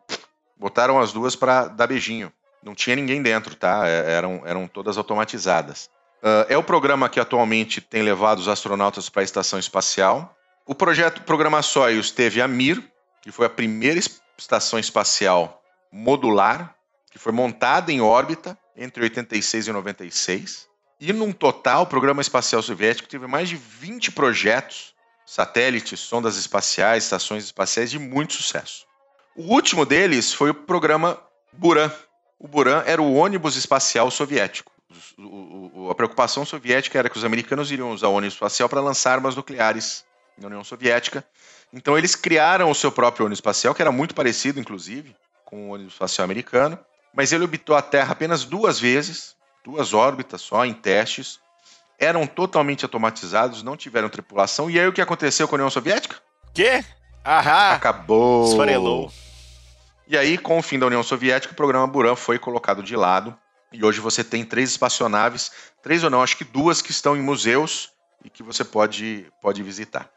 botaram as duas para dar beijinho. Não tinha ninguém dentro, tá? É, eram, eram todas automatizadas. Uh, é o programa que atualmente tem levado os astronautas para a estação espacial. O projeto Programa Soyuz teve a Mir, que foi a primeira estação espacial modular, que foi montada em órbita entre 86 e 96. E num total, o programa espacial soviético teve mais de 20 projetos, satélites, sondas espaciais, estações espaciais de muito sucesso. O último deles foi o programa Buran. O Buran era o ônibus espacial soviético. A preocupação soviética era que os americanos iriam usar o ônibus espacial para lançar armas nucleares na União Soviética. Então eles criaram o seu próprio ônibus espacial, que era muito parecido, inclusive, com o ônibus espacial americano, mas ele orbitou a Terra apenas duas vezes, duas órbitas só, em testes. Eram totalmente automatizados, não tiveram tripulação. E aí o que aconteceu com a União Soviética? Quê? Ahá! Acabou! Esfarelou. E aí, com o fim da União Soviética, o programa Buran foi colocado de lado. E hoje você tem três espaçonaves, três ou não, acho que duas que estão em museus e que você pode, pode visitar.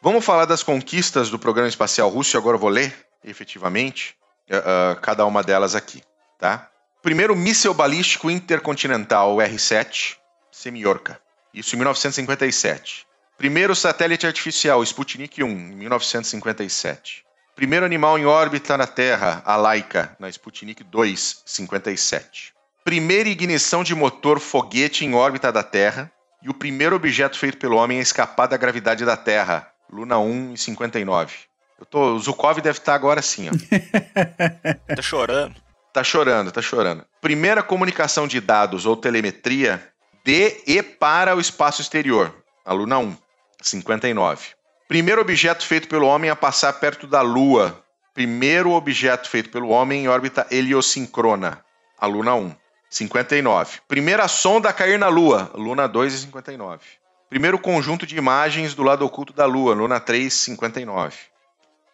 Vamos falar das conquistas do programa espacial russo, e agora eu vou ler, efetivamente, uh, uh, cada uma delas aqui. Tá? Primeiro míssil balístico intercontinental, o R-7, Semiorka. Isso em 1957. Primeiro satélite artificial, Sputnik 1, em 1957. Primeiro animal em órbita na Terra, a Laika, na Sputnik 2, 57. Primeira ignição de motor foguete em órbita da Terra. E o primeiro objeto feito pelo homem a escapar da gravidade da Terra, Luna 1 em 59. Eu tô, o Zukov deve estar agora sim, ó. [laughs] Tá chorando. Tá chorando, tá chorando. Primeira comunicação de dados ou telemetria de e para o espaço exterior, a Luna 1, 59. Primeiro objeto feito pelo homem a passar perto da Lua. Primeiro objeto feito pelo homem em órbita heliosincrona, a Luna 1, 59. Primeira sonda a cair na Lua, Luna 2 e 59. Primeiro conjunto de imagens do lado oculto da Lua, Luna 3, 59.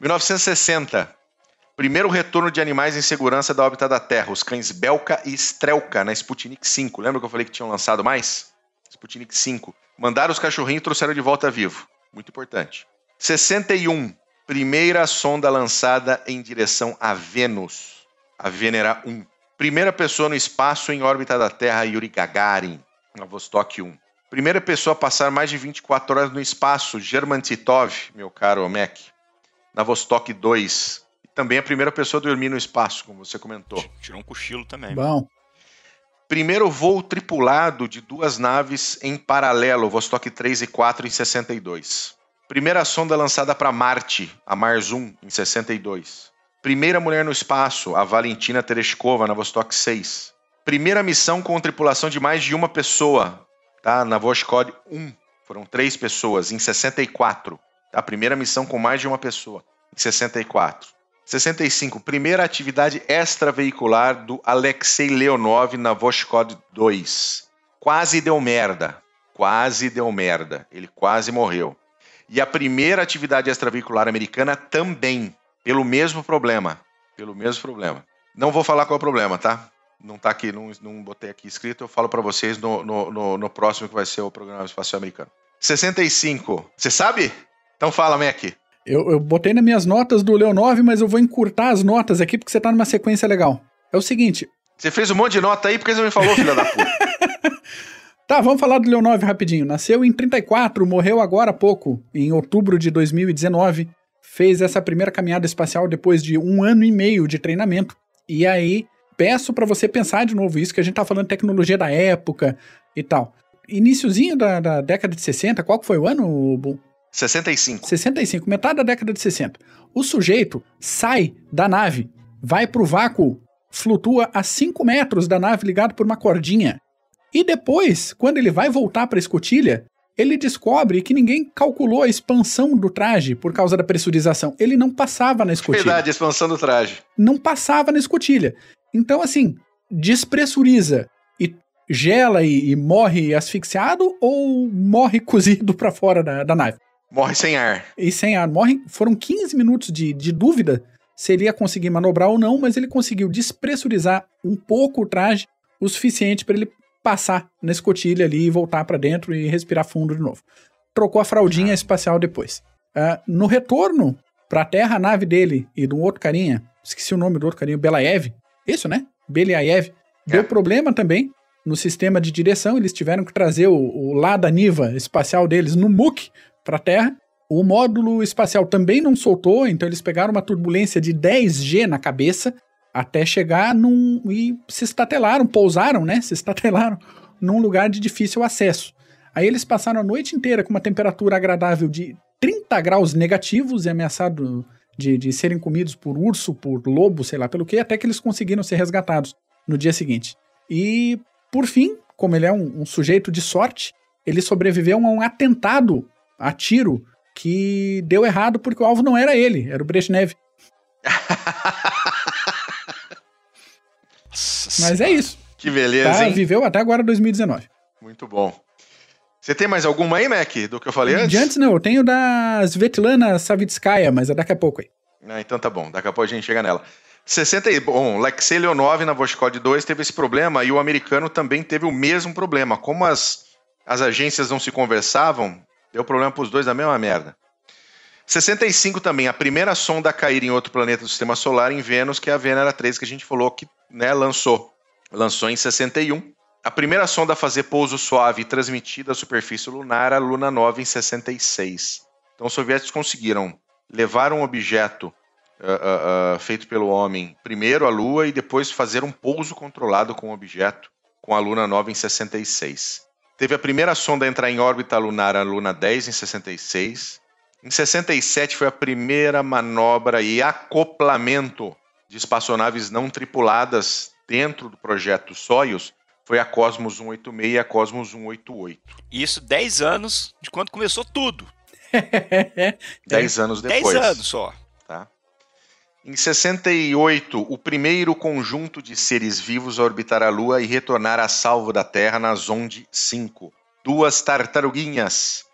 1960. Primeiro retorno de animais em segurança da órbita da Terra, os cães Belka e Strelka, na Sputnik 5. Lembra que eu falei que tinham lançado mais? Sputnik 5. Mandaram os cachorrinhos e trouxeram de volta vivo. Muito importante. 61. Primeira sonda lançada em direção a Vênus, a Venera 1. Primeira pessoa no espaço em órbita da Terra, Yuri Gagarin, na Vostok 1. Primeira pessoa a passar mais de 24 horas no espaço, German Titov, meu caro Mac, na Vostok 2. Também a primeira pessoa a dormir no espaço, como você comentou. Tirou um cochilo também. Bom, Primeiro voo tripulado de duas naves em paralelo, Vostok 3 e 4 em 62. Primeira sonda lançada para Marte, a Mars 1, em 62. Primeira mulher no espaço, a Valentina Tereshkova, na Vostok 6. Primeira missão com tripulação de mais de uma pessoa, tá? na Voskod 1. Foram três pessoas, em 64. A primeira missão com mais de uma pessoa, em 64. 65. Primeira atividade extraveicular do Alexei Leonov na Voskod 2. Quase deu merda. Quase deu merda. Ele quase morreu. E a primeira atividade extraveicular americana também, pelo mesmo problema. Pelo mesmo problema. Não vou falar qual é o problema, tá? Não tá aqui, não, não botei aqui escrito, eu falo para vocês no, no, no, no próximo que vai ser o programa espacial americano. 65. Você sabe? Então fala, Mac. Eu, eu botei nas minhas notas do Leonov, mas eu vou encurtar as notas aqui porque você tá numa sequência legal. É o seguinte. Você fez um monte de nota aí porque você não me falou, filha da puta. [laughs] Tá, vamos falar do Leonov rapidinho. Nasceu em 34, morreu agora há pouco, em outubro de 2019. Fez essa primeira caminhada espacial depois de um ano e meio de treinamento. E aí, peço para você pensar de novo isso, que a gente tá falando de tecnologia da época e tal. Iniciozinho da, da década de 60, qual que foi o ano, Bu? 65. 65, metade da década de 60. O sujeito sai da nave, vai pro vácuo, flutua a 5 metros da nave ligado por uma cordinha. E depois, quando ele vai voltar para a escotilha, ele descobre que ninguém calculou a expansão do traje por causa da pressurização. Ele não passava na escotilha. Verdade, expansão do traje. Não passava na escotilha. Então, assim, despressuriza e gela e, e morre asfixiado ou morre [laughs] cozido para fora da, da nave? Morre sem ar. E sem ar. Morre. Foram 15 minutos de, de dúvida se ele ia conseguir manobrar ou não, mas ele conseguiu despressurizar um pouco o traje, o suficiente para ele passar na escotilha ali e voltar para dentro e respirar fundo de novo. Trocou a fraldinha espacial depois. Uh, no retorno para a Terra, a nave dele e de um outro carinha, esqueci o nome do outro carinha, Belaev, isso, né? Beliaev, deu É. problema também no sistema de direção, eles tiveram que trazer o, o Lada Niva espacial deles no MUC para a Terra. O módulo espacial também não soltou, então eles pegaram uma turbulência de 10G na cabeça até chegar num. e se estatelaram, pousaram, né? Se estatelaram num lugar de difícil acesso. Aí eles passaram a noite inteira com uma temperatura agradável de 30 graus negativos e ameaçado de, de serem comidos por urso, por lobo, sei lá pelo que, até que eles conseguiram ser resgatados no dia seguinte. E, por fim, como ele é um, um sujeito de sorte, ele sobreviveu a um atentado a tiro que deu errado porque o alvo não era ele, era o Brezhnev. [laughs] Mas é isso. Que beleza, Tá, hein? viveu até agora 2019. Muito bom. Você tem mais alguma aí, Mac, do que eu falei antes? De antes não, eu tenho da Svetlana Savitskaya, mas é daqui a pouco aí. Ah, então tá bom, daqui a pouco a gente chega nela. 60 e... Bom, Lexei Leonov na Voschcode 2 teve esse problema e o americano também teve o mesmo problema. Como as, as agências não se conversavam, deu problema pros dois da mesma merda. 65 também, a primeira sonda a cair em outro planeta do sistema solar, em Vênus, que é a Venera 3, que a gente falou que né, lançou. Lançou em 61. A primeira sonda a fazer pouso suave e transmitida à superfície lunar, a Luna 9, em 66. Então os soviéticos conseguiram levar um objeto ah, ah, ah, feito pelo homem primeiro à Lua e depois fazer um pouso controlado com o objeto com a Luna 9 em 66. Teve a primeira sonda a entrar em órbita lunar, a Luna 10, em 66. Em 67 foi a primeira manobra e acoplamento de espaçonaves não tripuladas dentro do projeto Soyuz. Foi a Cosmos 186 e a Cosmos 188. Isso 10 anos de quando começou tudo. [laughs] 10 anos 10 depois. anos só. Tá? Em 68, o primeiro conjunto de seres vivos a orbitar a Lua e retornar a salvo da Terra na Zonde 5. Duas tartaruguinhas.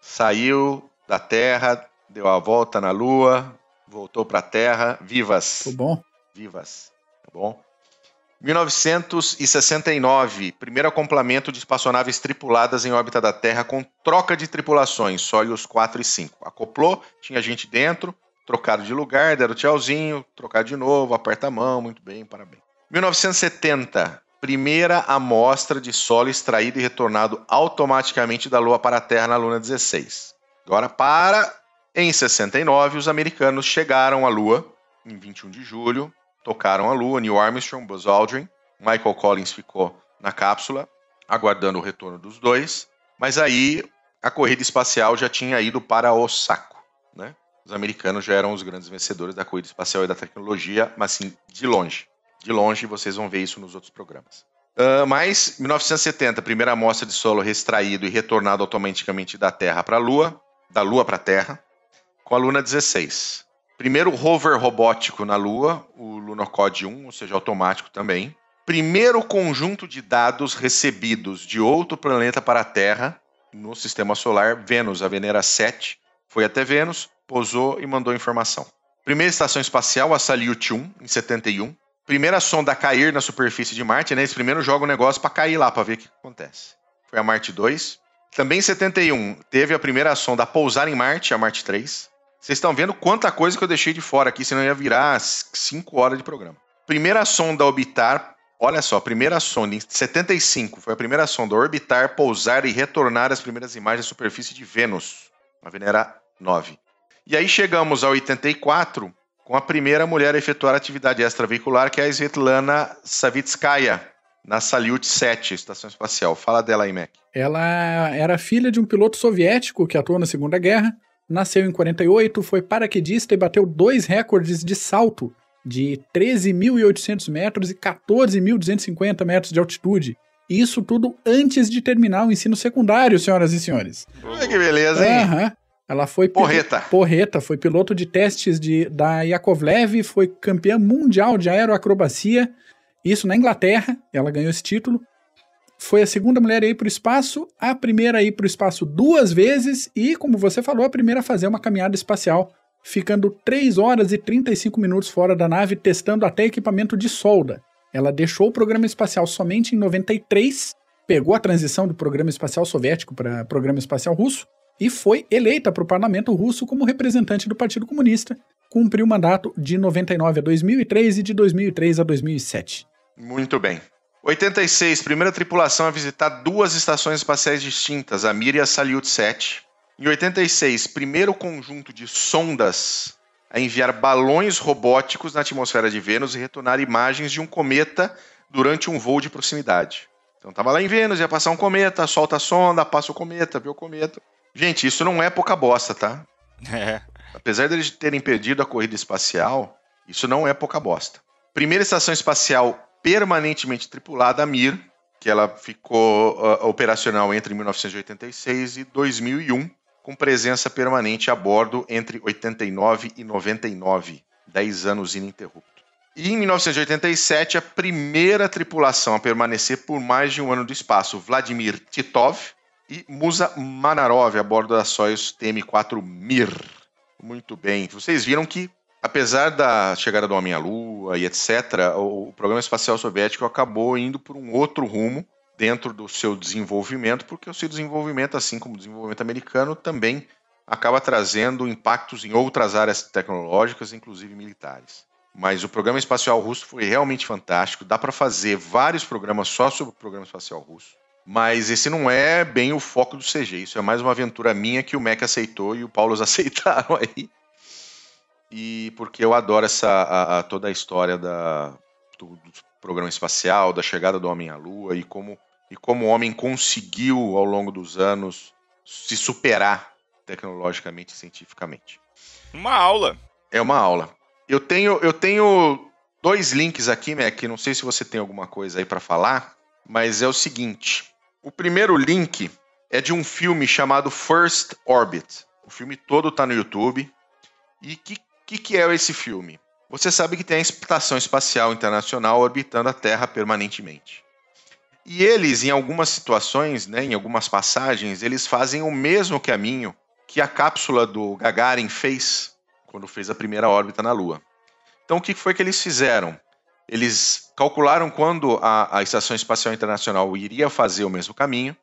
Saiu da Terra, deu a volta na Lua, voltou para a Terra, vivas. Ficou bom. Vivas. Tá bom? 1969, primeiro acoplamento de espaçonaves tripuladas em órbita da Terra com troca de tripulações, Soyuz 4 e 5. Acoplou, tinha gente dentro, trocaram de lugar, deram tchauzinho, trocar de novo, aperta a mão, muito bem, parabéns. 1970, primeira amostra de solo extraído e retornado automaticamente da Lua para a Terra na Luna 16. Agora para. Em 69, os americanos chegaram à Lua, em 21 de julho, tocaram a Lua, Neil Armstrong, Buzz Aldrin, Michael Collins ficou na cápsula, aguardando o retorno dos dois, mas aí a corrida espacial já tinha ido para o saco? Os americanos já eram os grandes vencedores da corrida espacial e da tecnologia, mas sim, de longe. De longe, vocês vão ver isso nos outros programas. Uh, mas, 1970, primeira amostra de solo extraído e retornado automaticamente da Terra para a Lua, da Lua para a Terra, com a Luna 16. Primeiro rover robótico na Lua, o Lunocode 1, ou seja, automático também. Primeiro conjunto de dados recebidos de outro planeta para a Terra no sistema solar, Vênus, a Venera 7, foi até Vênus, pousou e mandou informação. Primeira estação espacial, a Salyut 1, em 71. Primeira sonda a cair na superfície de Marte, né? Eles primeiro jogam o negócio para cair lá, para ver o que acontece. Foi a Marte 2. Também em 71, teve a primeira sonda a pousar em Marte, a Marte 3. Vocês estão vendo quanta coisa que eu deixei de fora aqui, senão ia virar 5 horas de programa. Primeira sonda a orbitar, olha só, primeira sonda em 75, foi a primeira sonda a orbitar, pousar e retornar as primeiras imagens da superfície de Vênus, a Venera 9. E aí chegamos a 84, com a primeira mulher a efetuar atividade extraveicular, que é a Svetlana Savitskaya, na Salyut 7, estação espacial. Fala dela aí, Mac. Ela era filha de um piloto soviético que atuou na Segunda Guerra, nasceu em 48, foi paraquedista e bateu dois recordes de salto de 13.800 metros e 14.250 metros de altitude. Isso tudo antes de terminar o ensino secundário, senhoras e senhores. Que beleza, hein? Aham. Ela foi Porreta. Porreta, foi piloto de testes de, da Yakovlev, foi campeã mundial de aeroacrobacia, isso na Inglaterra, ela ganhou esse título. Foi a segunda mulher a ir para o espaço, a primeira a ir para o espaço duas vezes e, como você falou, a primeira a fazer uma caminhada espacial, ficando 3 horas e 35 minutos fora da nave, testando até equipamento de solda. Ela deixou o programa espacial somente em 93, pegou a transição do programa espacial soviético para programa espacial russo e foi eleita para o parlamento russo como representante do Partido Comunista. Cumpriu o mandato de 99 a 2003 e de 2003 a 2007. Muito bem. 86, primeira tripulação a visitar duas estações espaciais distintas, a Mir e a Salyut 7. Em 86, primeiro conjunto de sondas a enviar balões robóticos na atmosfera de Vênus e retornar imagens de um cometa durante um voo de proximidade. Então tava lá em Vênus, ia passar um cometa, solta a sonda, passa o cometa, vê o cometa. Gente, isso não é pouca bosta, tá? [laughs] É. Apesar deles terem perdido a corrida espacial, isso não é pouca bosta. Primeira estação espacial permanentemente tripulada, a Mir, que ela ficou ah, operacional entre 1986 e 2001, com presença permanente a bordo entre 89 e 99, 10 anos ininterrupto. E em 1987, a primeira tripulação a permanecer por mais de um ano do espaço, Vladimir Titov e Musa Manarov, a bordo da Soyuz TM-4 Mir. Muito bem. Vocês viram que, apesar da chegada do Homem à Lua e etc., o programa espacial soviético acabou indo por um outro rumo dentro do seu desenvolvimento, porque o seu desenvolvimento, assim como o desenvolvimento americano, também acaba trazendo impactos em outras áreas tecnológicas, inclusive militares. Mas o programa espacial russo foi realmente fantástico. Dá para fazer vários programas só sobre o programa espacial russo. Mas esse não é bem o foco do CG. Isso é mais uma aventura minha que o Mac aceitou e o Paulo [laughs] aceitaram aí. E porque eu adoro essa a- a- toda a história da, do, do programa espacial, da chegada do homem à Lua e como, e como o homem conseguiu, ao longo dos anos, se superar tecnologicamente e cientificamente. Uma aula. É uma aula. Eu tenho, eu tenho dois links aqui, Mac. Não sei se você tem alguma coisa aí para falar, mas é o seguinte: o primeiro link é de um filme chamado First Orbit. O filme todo tá no YouTube. E que que, que é esse filme? Você sabe que tem a Estação Espacial Internacional orbitando a Terra permanentemente. E eles, em algumas situações, né, em algumas passagens, eles fazem o mesmo caminho que a cápsula do Gagarin fez quando fez a primeira órbita na Lua. Então, o que foi que eles fizeram? Eles calcularam quando a, a Estação Espacial Internacional iria fazer o mesmo caminho,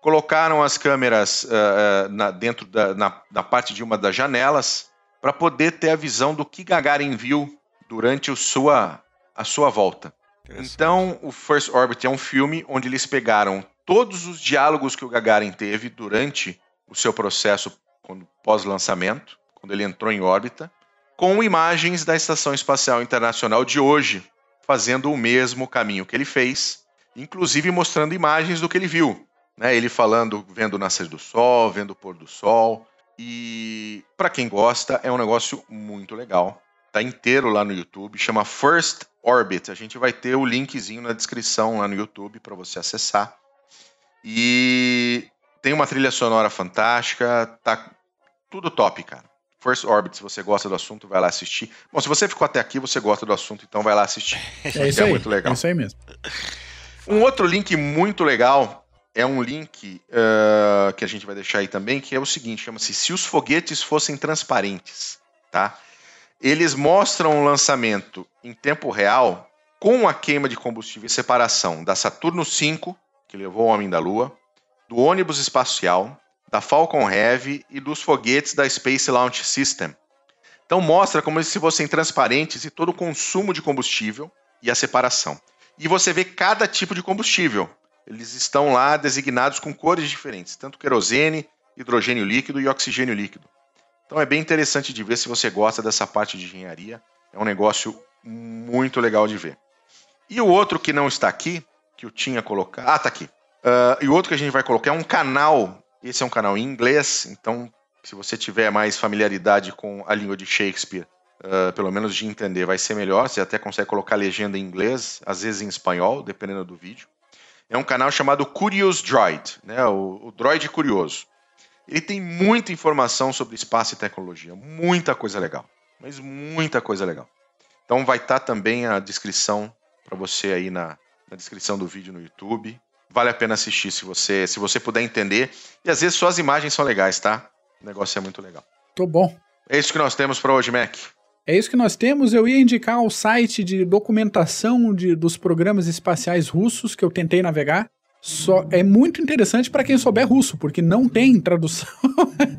colocaram as câmeras ah, na- dentro da na, na parte de uma das janelas para poder ter a visão do que Gagarin viu durante o sua, a sua volta. Então, o First Orbit é um filme onde eles pegaram todos os diálogos que o Gagarin teve durante o seu processo quando- pós-lançamento, quando ele entrou em órbita, com imagens da Estação Espacial Internacional de hoje, fazendo o mesmo caminho que ele fez, inclusive mostrando imagens do que ele viu. Né? Ele falando, vendo o nascer do sol, vendo o pôr do sol. E para quem gosta, é um negócio muito legal. Tá inteiro lá no YouTube, chama First Orbit. A gente vai ter o linkzinho na descrição lá no YouTube para você acessar. E tem uma trilha sonora fantástica, tá tudo top, cara. First Orbit, se você gosta do assunto, vai lá assistir. Bom, se você ficou até aqui, você gosta do assunto, então vai lá assistir. É isso é aí. muito legal. É isso aí mesmo. Um outro link muito legal é um link eh, que a gente vai deixar aí também, que é o seguinte, chama-se Se os foguetes fossem transparentes, tá? Eles mostram o lançamento em tempo real com a queima de combustível e separação da Saturno V, que levou o homem da Lua, do ônibus espacial, da Falcon Heavy e dos foguetes da Space Launch System. Então mostra como se fossem transparentes e todo o consumo de combustível e a separação. E você vê cada tipo de combustível. Eles estão lá designados com cores diferentes, tanto querosene, hidrogênio líquido e oxigênio líquido. Então é bem interessante de ver se você gosta dessa parte de engenharia. É um negócio muito legal de ver. E o outro que não está aqui, que eu tinha colocado. Ah, tá aqui. Ah, e o outro que a gente vai colocar é um canal. Esse é um canal em inglês, então se você tiver mais familiaridade com a língua de Shakespeare, uh, pelo menos de entender, vai ser melhor. Você até consegue colocar legenda em inglês, às vezes em espanhol, dependendo do vídeo. É um canal chamado Curious Droid, né? o, o Droid Curioso. Ele tem muita informação sobre espaço e tecnologia, muita coisa legal, mas muita coisa legal. Então vai estar tá também a descrição para você aí na, na descrição do vídeo no YouTube. Vale a pena assistir se você se você puder entender. E às vezes suas imagens são legais, tá? O negócio é muito legal. Tô bom. É isso que nós temos para hoje, Mac. É isso que nós temos. Eu ia indicar o site de documentação de, dos programas espaciais russos que eu tentei navegar. Só é muito interessante para quem souber russo, porque não tem tradução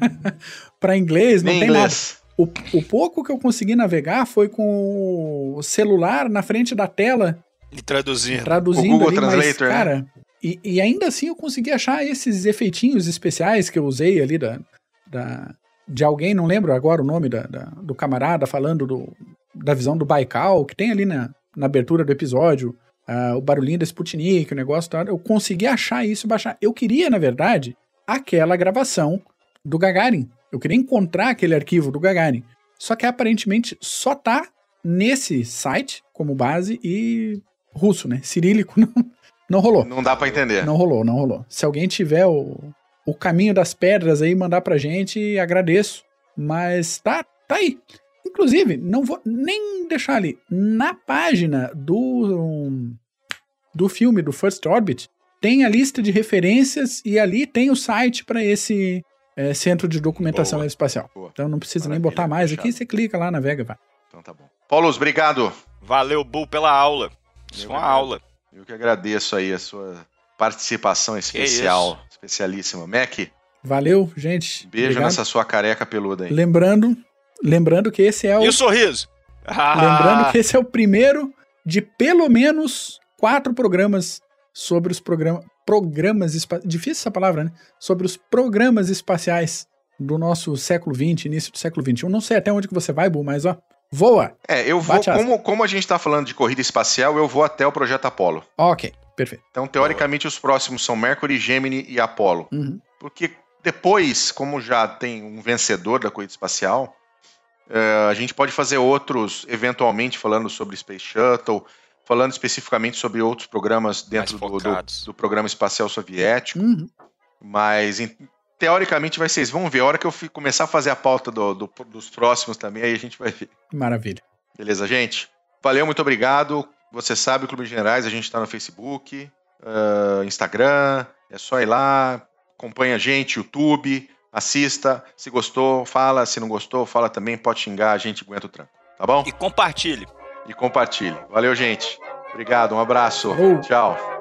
[laughs] para inglês, não Nem tem inglês. nada. O, o, pouco que eu consegui navegar foi com o celular na frente da tela. E traduzindo. Traduzindo o Google ali, Translator, mas, cara, né? E, e, ainda assim eu consegui achar esses efeitinhos especiais que eu usei ali da, da, de alguém, não lembro agora o nome da, da, do camarada falando do, da visão do Baikal, que tem ali na, na abertura do episódio uh, o barulhinho da Sputnik, o negócio tal. Eu consegui achar isso, baixar. Eu queria, na verdade, aquela gravação do Gagarin. Eu queria encontrar aquele arquivo do Gagarin. Só que aparentemente só tá nesse site como base e russo, né? Cirílico [laughs] não, não rolou. Não dá para entender. Não rolou, não rolou. Se alguém tiver o, o caminho das pedras aí, mandar pra gente, agradeço. Mas tá, tá aí. Inclusive, não vou nem deixar ali. Na página do, do filme, do First Orbit, tem a lista de referências e ali tem o site para esse é, centro de documentação Boa. espacial. Boa. Então não precisa Maravilha, nem botar mais aqui, você clica lá, navega, vai. Então tá bom. Paulo, obrigado. Valeu, Bull, pela aula. Isso foi uma aula. Eu que agradeço aí a sua participação especial, especialíssima. Mac. Valeu, gente. Beijo obrigado. nessa sua careca peluda aí. Lembrando, Lembrando que esse é o. E o sorriso? Lembrando que esse é o primeiro de pelo menos quatro programas sobre os programas. Programas espaciais. Difícil essa palavra, né? Sobre os programas espaciais do nosso século XX, início do século XXI. Não sei até onde que você vai, Bu, mas ó. Voa! É, eu vou. Como, como a gente está falando de corrida espacial, eu vou até o projeto Apollo. Ok, perfeito. Então, teoricamente, os próximos são Mercury, Gemini e Apollo. Uhum. Porque depois, como já tem um vencedor da corrida espacial, Uh, a gente pode fazer outros, eventualmente, falando sobre Space Shuttle, falando especificamente sobre outros programas dentro do, do, do, programa espacial soviético. Uhum. Mas, teoricamente, vai ser isso. Vamos ver. A hora que eu começar a fazer a pauta do, dos próximos também, aí a gente vai ver. Maravilha. Beleza, gente? Valeu, muito obrigado. Você sabe, o Clube de Generais, a gente está no Facebook, uh, Instagram. É só ir lá, acompanha a gente, YouTube assista. Se gostou, fala. Se não gostou, fala também. Pode xingar, a gente aguenta o tranco. Tá bom? E compartilhe. E compartilhe. Valeu, gente. Obrigado, um abraço. Uhum. Tchau.